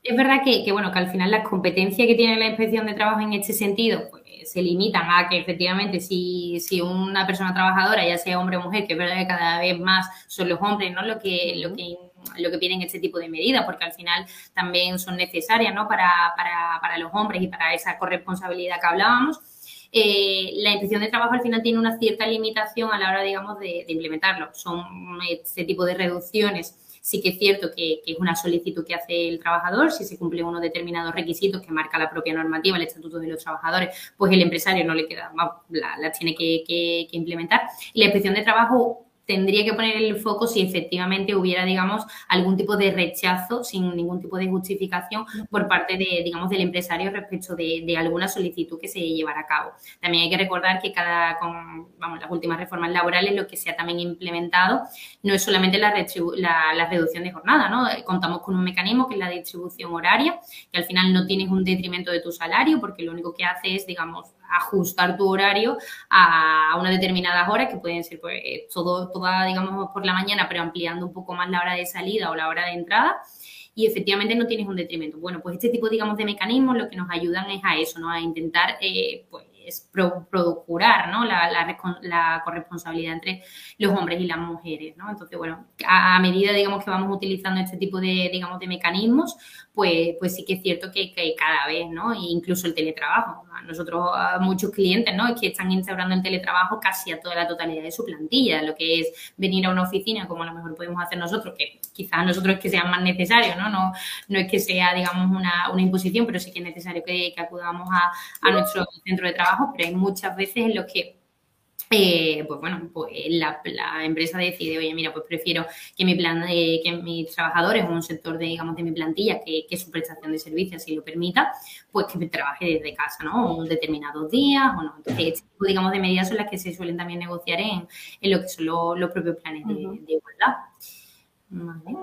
Es verdad que, bueno, que al final las competencias que tiene la inspección de trabajo en este sentido pues, se limitan a que efectivamente si, si una persona trabajadora, ya sea hombre o mujer, que es verdad que cada vez más son los hombres, ¿no? Lo que, lo que lo que piden este tipo de medidas, porque al final también son necesarias ¿no? para, para, para los hombres y para esa corresponsabilidad que hablábamos. Eh, la inspección de trabajo al final tiene una cierta limitación a la hora, digamos, de, implementarlo. Son este tipo de reducciones. Sí que es cierto que, es una solicitud que hace el trabajador, si se cumplen unos determinados requisitos que marca la propia normativa, el Estatuto de los Trabajadores, pues el empresario no le queda, las tiene que, implementar. La inspección de trabajo tendría que poner el foco si efectivamente hubiera, digamos, algún tipo de rechazo sin ningún tipo de justificación por parte de, digamos, del empresario respecto de, alguna solicitud que se llevara a cabo. También hay que recordar que cada, con, vamos, las últimas reformas laborales, lo que se ha también implementado no es solamente la, la, reducción de jornada, ¿no? Contamos con un mecanismo que es la distribución horaria, que al final no tienes un detrimento de tu salario porque lo único que hace es, digamos, ajustar tu horario a unas determinadas horas que pueden ser pues, todo, toda, digamos, por la mañana, pero ampliando un poco más la hora de salida o la hora de entrada y efectivamente no tienes un detrimento. Bueno, pues este tipo, digamos, de mecanismos lo que nos ayudan es a eso, ¿no? A intentar, eh, pues, procurar, ¿no? La, la, corresponsabilidad entre los hombres y las mujeres, ¿no? Entonces, bueno, a, medida, digamos, que vamos utilizando este tipo de, digamos, de mecanismos, pues, pues sí que es cierto que, que cada vez, ¿no? E incluso el teletrabajo. nosotros, muchos clientes, ¿no? Es que están instaurando el teletrabajo casi a toda la totalidad de su plantilla, lo que es venir a una oficina, como a lo mejor podemos hacer nosotros, que quizás nosotros es que sea más necesario, ¿no? No, no es que sea, digamos, una, una imposición, pero sí que es necesario que, que acudamos a, a nuestro centro de trabajo, pero hay muchas veces en los que eh, pues bueno, pues la, empresa decide, oye, mira, pues prefiero que mi plan, de, que mis trabajadores o un sector de, digamos, de mi plantilla, que, que su prestación de servicios si lo permita, pues que trabaje desde casa, ¿no? Un determinados días o no. Entonces, este tipo, digamos, de medidas son las que se suelen también negociar en, en lo que son los, propios planes de, igualdad. Vale.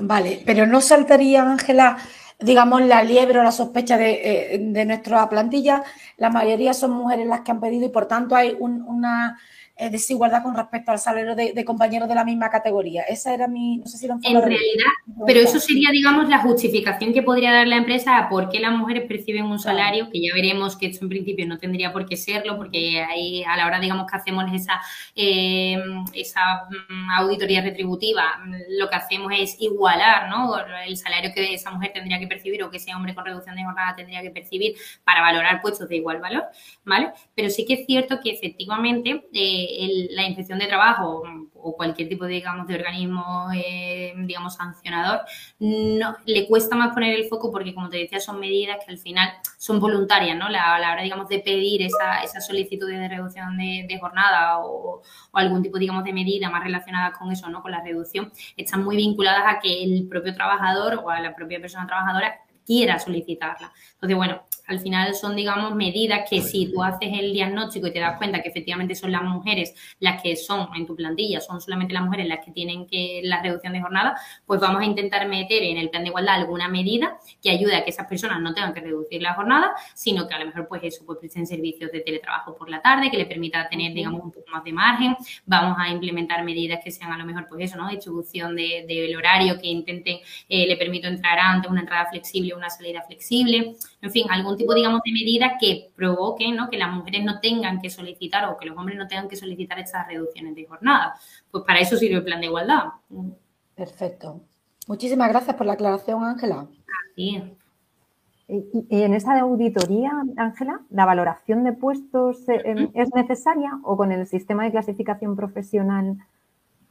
vale, pero no saltaría, Ángela, digamos, la liebre o la sospecha de, eh, de nuestra plantilla, la mayoría son mujeres las que han pedido y por tanto hay una eh, desigualdad con respecto al salario de, compañeros de la misma categoría. Esa era mi, no sé si lo En realidad, pero eso sería, digamos, la justificación que podría dar la empresa a por qué las mujeres perciben un salario, que ya veremos que esto en principio no tendría por qué serlo, porque ahí a la hora, digamos, que hacemos esa, eh, esa mm, auditoría retributiva, lo que hacemos es igualar, ¿no? El salario que esa mujer tendría que percibir o que ese hombre con reducción de jornada tendría que percibir para valorar puestos de igual valor, ¿vale? Pero sí que es cierto que efectivamente eh, la inspección de trabajo o cualquier tipo de, digamos, de organismo, eh, digamos, sancionador, no, le cuesta más poner el foco porque, como te decía, son medidas que al final son voluntarias, ¿no? La, a la hora, digamos, de pedir esa, esa solicitud de reducción de, jornada o, o, algún tipo, digamos, de medida más relacionada con eso, ¿no? Con la reducción, están muy vinculadas a que el propio trabajador o a la propia persona trabajadora quiera solicitarla. Entonces, bueno, al final son, digamos, medidas que si tú haces el diagnóstico y te das cuenta que efectivamente son las mujeres las que son en tu plantilla, son solamente las mujeres las que tienen que la reducción de jornada, pues vamos a intentar meter en el plan de igualdad alguna medida que ayude a que esas personas no tengan que reducir la jornada, sino que a lo mejor pues eso, pues presten servicios de teletrabajo por la tarde, que le permita tener, digamos, un poco más de margen. Vamos a implementar medidas que sean a lo mejor pues eso, ¿no? Distribución del de, horario, que intenten, eh, le permito entrar antes, una entrada flexible, una salida flexible, en fin, algún tipo, digamos, de medida que provoque ¿no? que las mujeres no tengan que solicitar o que los hombres no tengan que solicitar estas reducciones de jornada. Pues para eso sirve el plan de igualdad. Perfecto. Muchísimas gracias por la aclaración, Ángela. Y en esa auditoría, Ángela, ¿la valoración de puestos eh, es necesaria o con el sistema de clasificación profesional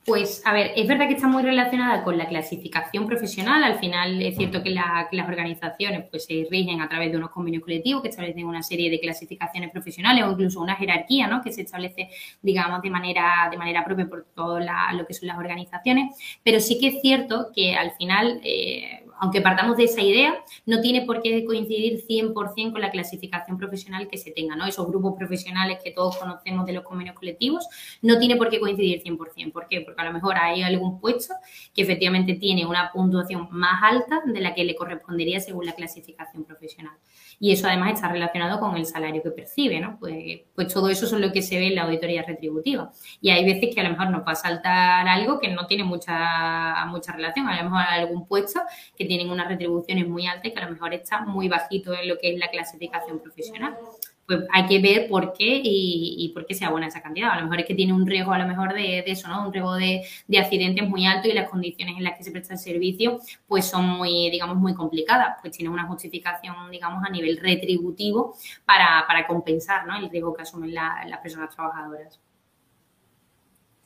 pues, a ver, es verdad que está muy relacionada con la clasificación profesional. Al final es cierto que, las organizaciones pues, se rigen a través de unos convenios colectivos que establecen una serie de clasificaciones profesionales o incluso una jerarquía ¿no? que se establece, digamos, de manera, de manera propia por todo lo que son las organizaciones. Pero sí que es cierto que al final... Eh, aunque partamos de esa idea, no tiene por qué coincidir 100% con la clasificación profesional que se tenga, ¿no? Esos grupos profesionales que todos conocemos de los convenios colectivos, no tiene por qué coincidir 100%. ¿Por qué? Porque a lo mejor hay algún puesto que efectivamente tiene una puntuación más alta de la que le correspondería según la clasificación profesional. Y eso además está relacionado con el salario que percibe, ¿no? Pues, pues todo eso es lo que se ve en la auditoría retributiva. Y hay veces que a lo mejor nos va a saltar algo que no tiene mucha, mucha relación. A lo mejor algún puesto que tienen unas retribuciones muy altas y que a lo mejor está muy bajito en lo que es la clasificación profesional pues hay que ver por qué y, por qué se abona esa cantidad. A lo mejor es que tiene un riesgo, a lo mejor de, eso, ¿no? Un riesgo de, de, accidentes muy alto y las condiciones en las que se presta el servicio, pues son muy, digamos, muy complicadas. Pues tiene una justificación, digamos, a nivel retributivo para, para compensar, ¿no? El riesgo que asumen las personas trabajadoras.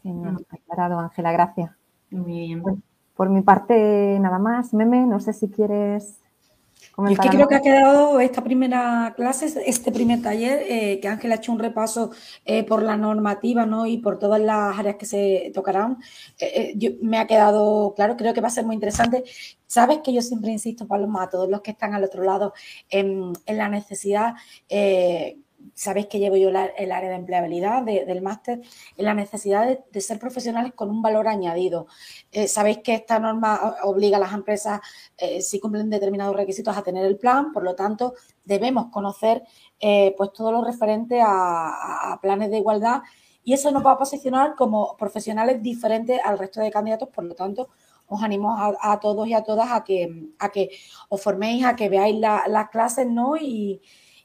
Sí, aclarado, Ángela, gracias. Muy bien. Por mi parte, nada más. Meme, no sé si quieres es que creo que ha quedado esta primera clase, este primer taller, eh, que Ángel ha hecho un repaso eh, por la normativa ¿no? y por todas las áreas que se tocarán. Eh, me ha quedado claro, creo que va a ser muy interesante. Sabes que yo siempre insisto, Paloma, a todos los que están al otro lado, en, en la necesidad sabéis que llevo yo el área de empleabilidad del máster, en la necesidad de, ser profesionales con un valor añadido. Eh, sabéis que esta norma obliga a las empresas, eh, si cumplen determinados requisitos, a tener el plan, por lo tanto, debemos conocer eh, pues todo lo referente a, planes de igualdad y eso nos va a posicionar como profesionales diferentes al resto de candidatos, por lo tanto, os animo a, todos y a todas a que, a que os forméis, a que veáis las clases, ¿no? Y,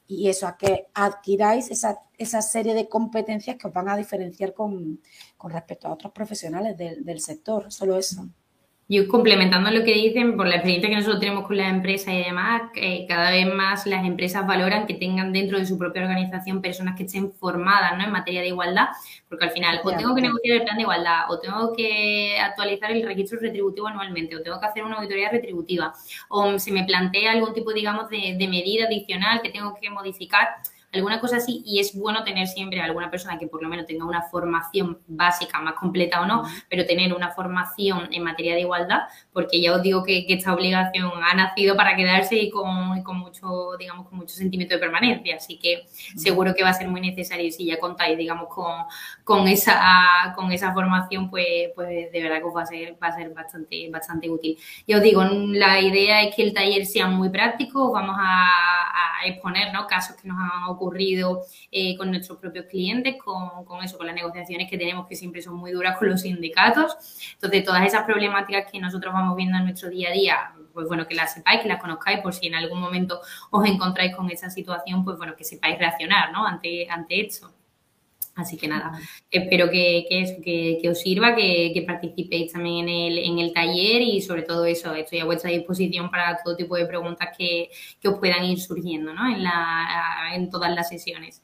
y eso, a que adquiráis esa, esa, serie de competencias que os van a diferenciar con, respecto a otros profesionales del, del sector, solo eso. Yo complementando lo que dicen, por la experiencia que nosotros tenemos con las empresas y demás, cada vez más las empresas valoran que tengan dentro de su propia organización personas que estén formadas ¿no? en materia de igualdad, porque al final o tengo que negociar el plan de igualdad, o tengo que actualizar el registro retributivo anualmente, o tengo que hacer una auditoría retributiva, o se me plantea algún tipo, digamos, de, de medida adicional que tengo que modificar alguna cosa así, y es bueno tener siempre alguna persona que por lo menos tenga una formación básica, más completa o no, pero tener una formación en materia de igualdad, porque ya os digo que, esta obligación ha nacido para quedarse y con, con, mucho, digamos, con mucho sentimiento de permanencia, así que seguro que va a ser muy necesario si ya contáis, digamos, con, con esa, con esa formación, pues, pues de verdad que os va a ser, va a ser bastante, bastante útil. Ya os digo, la idea es que el taller sea muy práctico, vamos a, a exponer ¿no? casos que nos han ocurrido ocurrido eh, con nuestros propios clientes, con, con, eso, con las negociaciones que tenemos que siempre son muy duras con los sindicatos. Entonces, todas esas problemáticas que nosotros vamos viendo en nuestro día a día, pues bueno, que las sepáis, que las conozcáis, por si en algún momento os encontráis con esa situación, pues bueno, que sepáis reaccionar, ¿no? Ante, ante esto. Así que nada, espero que, que, que, os sirva, que, participéis también en el, en el taller y sobre todo eso, estoy a vuestra disposición para todo tipo de preguntas que, os puedan ir surgiendo ¿no? en, la, en todas las sesiones.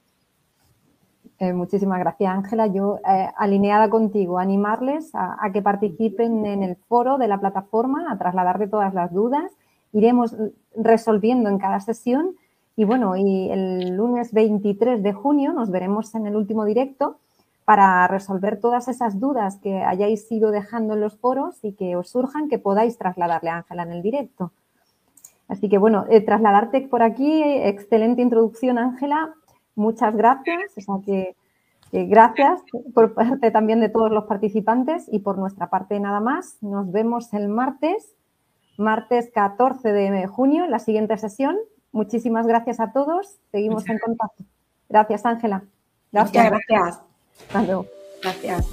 Eh, muchísimas gracias, Ángela. Yo, eh, alineada contigo, animarles a, a, que participen en el foro de la plataforma, a trasladarle todas las dudas. Iremos resolviendo en cada sesión y bueno, y el lunes 23 de junio nos veremos en el último directo para resolver todas esas dudas que hayáis ido dejando en los foros y que os surjan, que podáis trasladarle a Ángela en el directo. Así que bueno, eh, trasladarte por aquí, excelente introducción Ángela, muchas gracias. O que, gracias por parte también de todos los participantes y por nuestra parte nada más. Nos vemos el martes, martes 14 de junio, en la siguiente sesión Muchísimas gracias a todos. Seguimos en contacto. Gracias, Ángela. Gracias. gracias. Hasta luego. Gracias.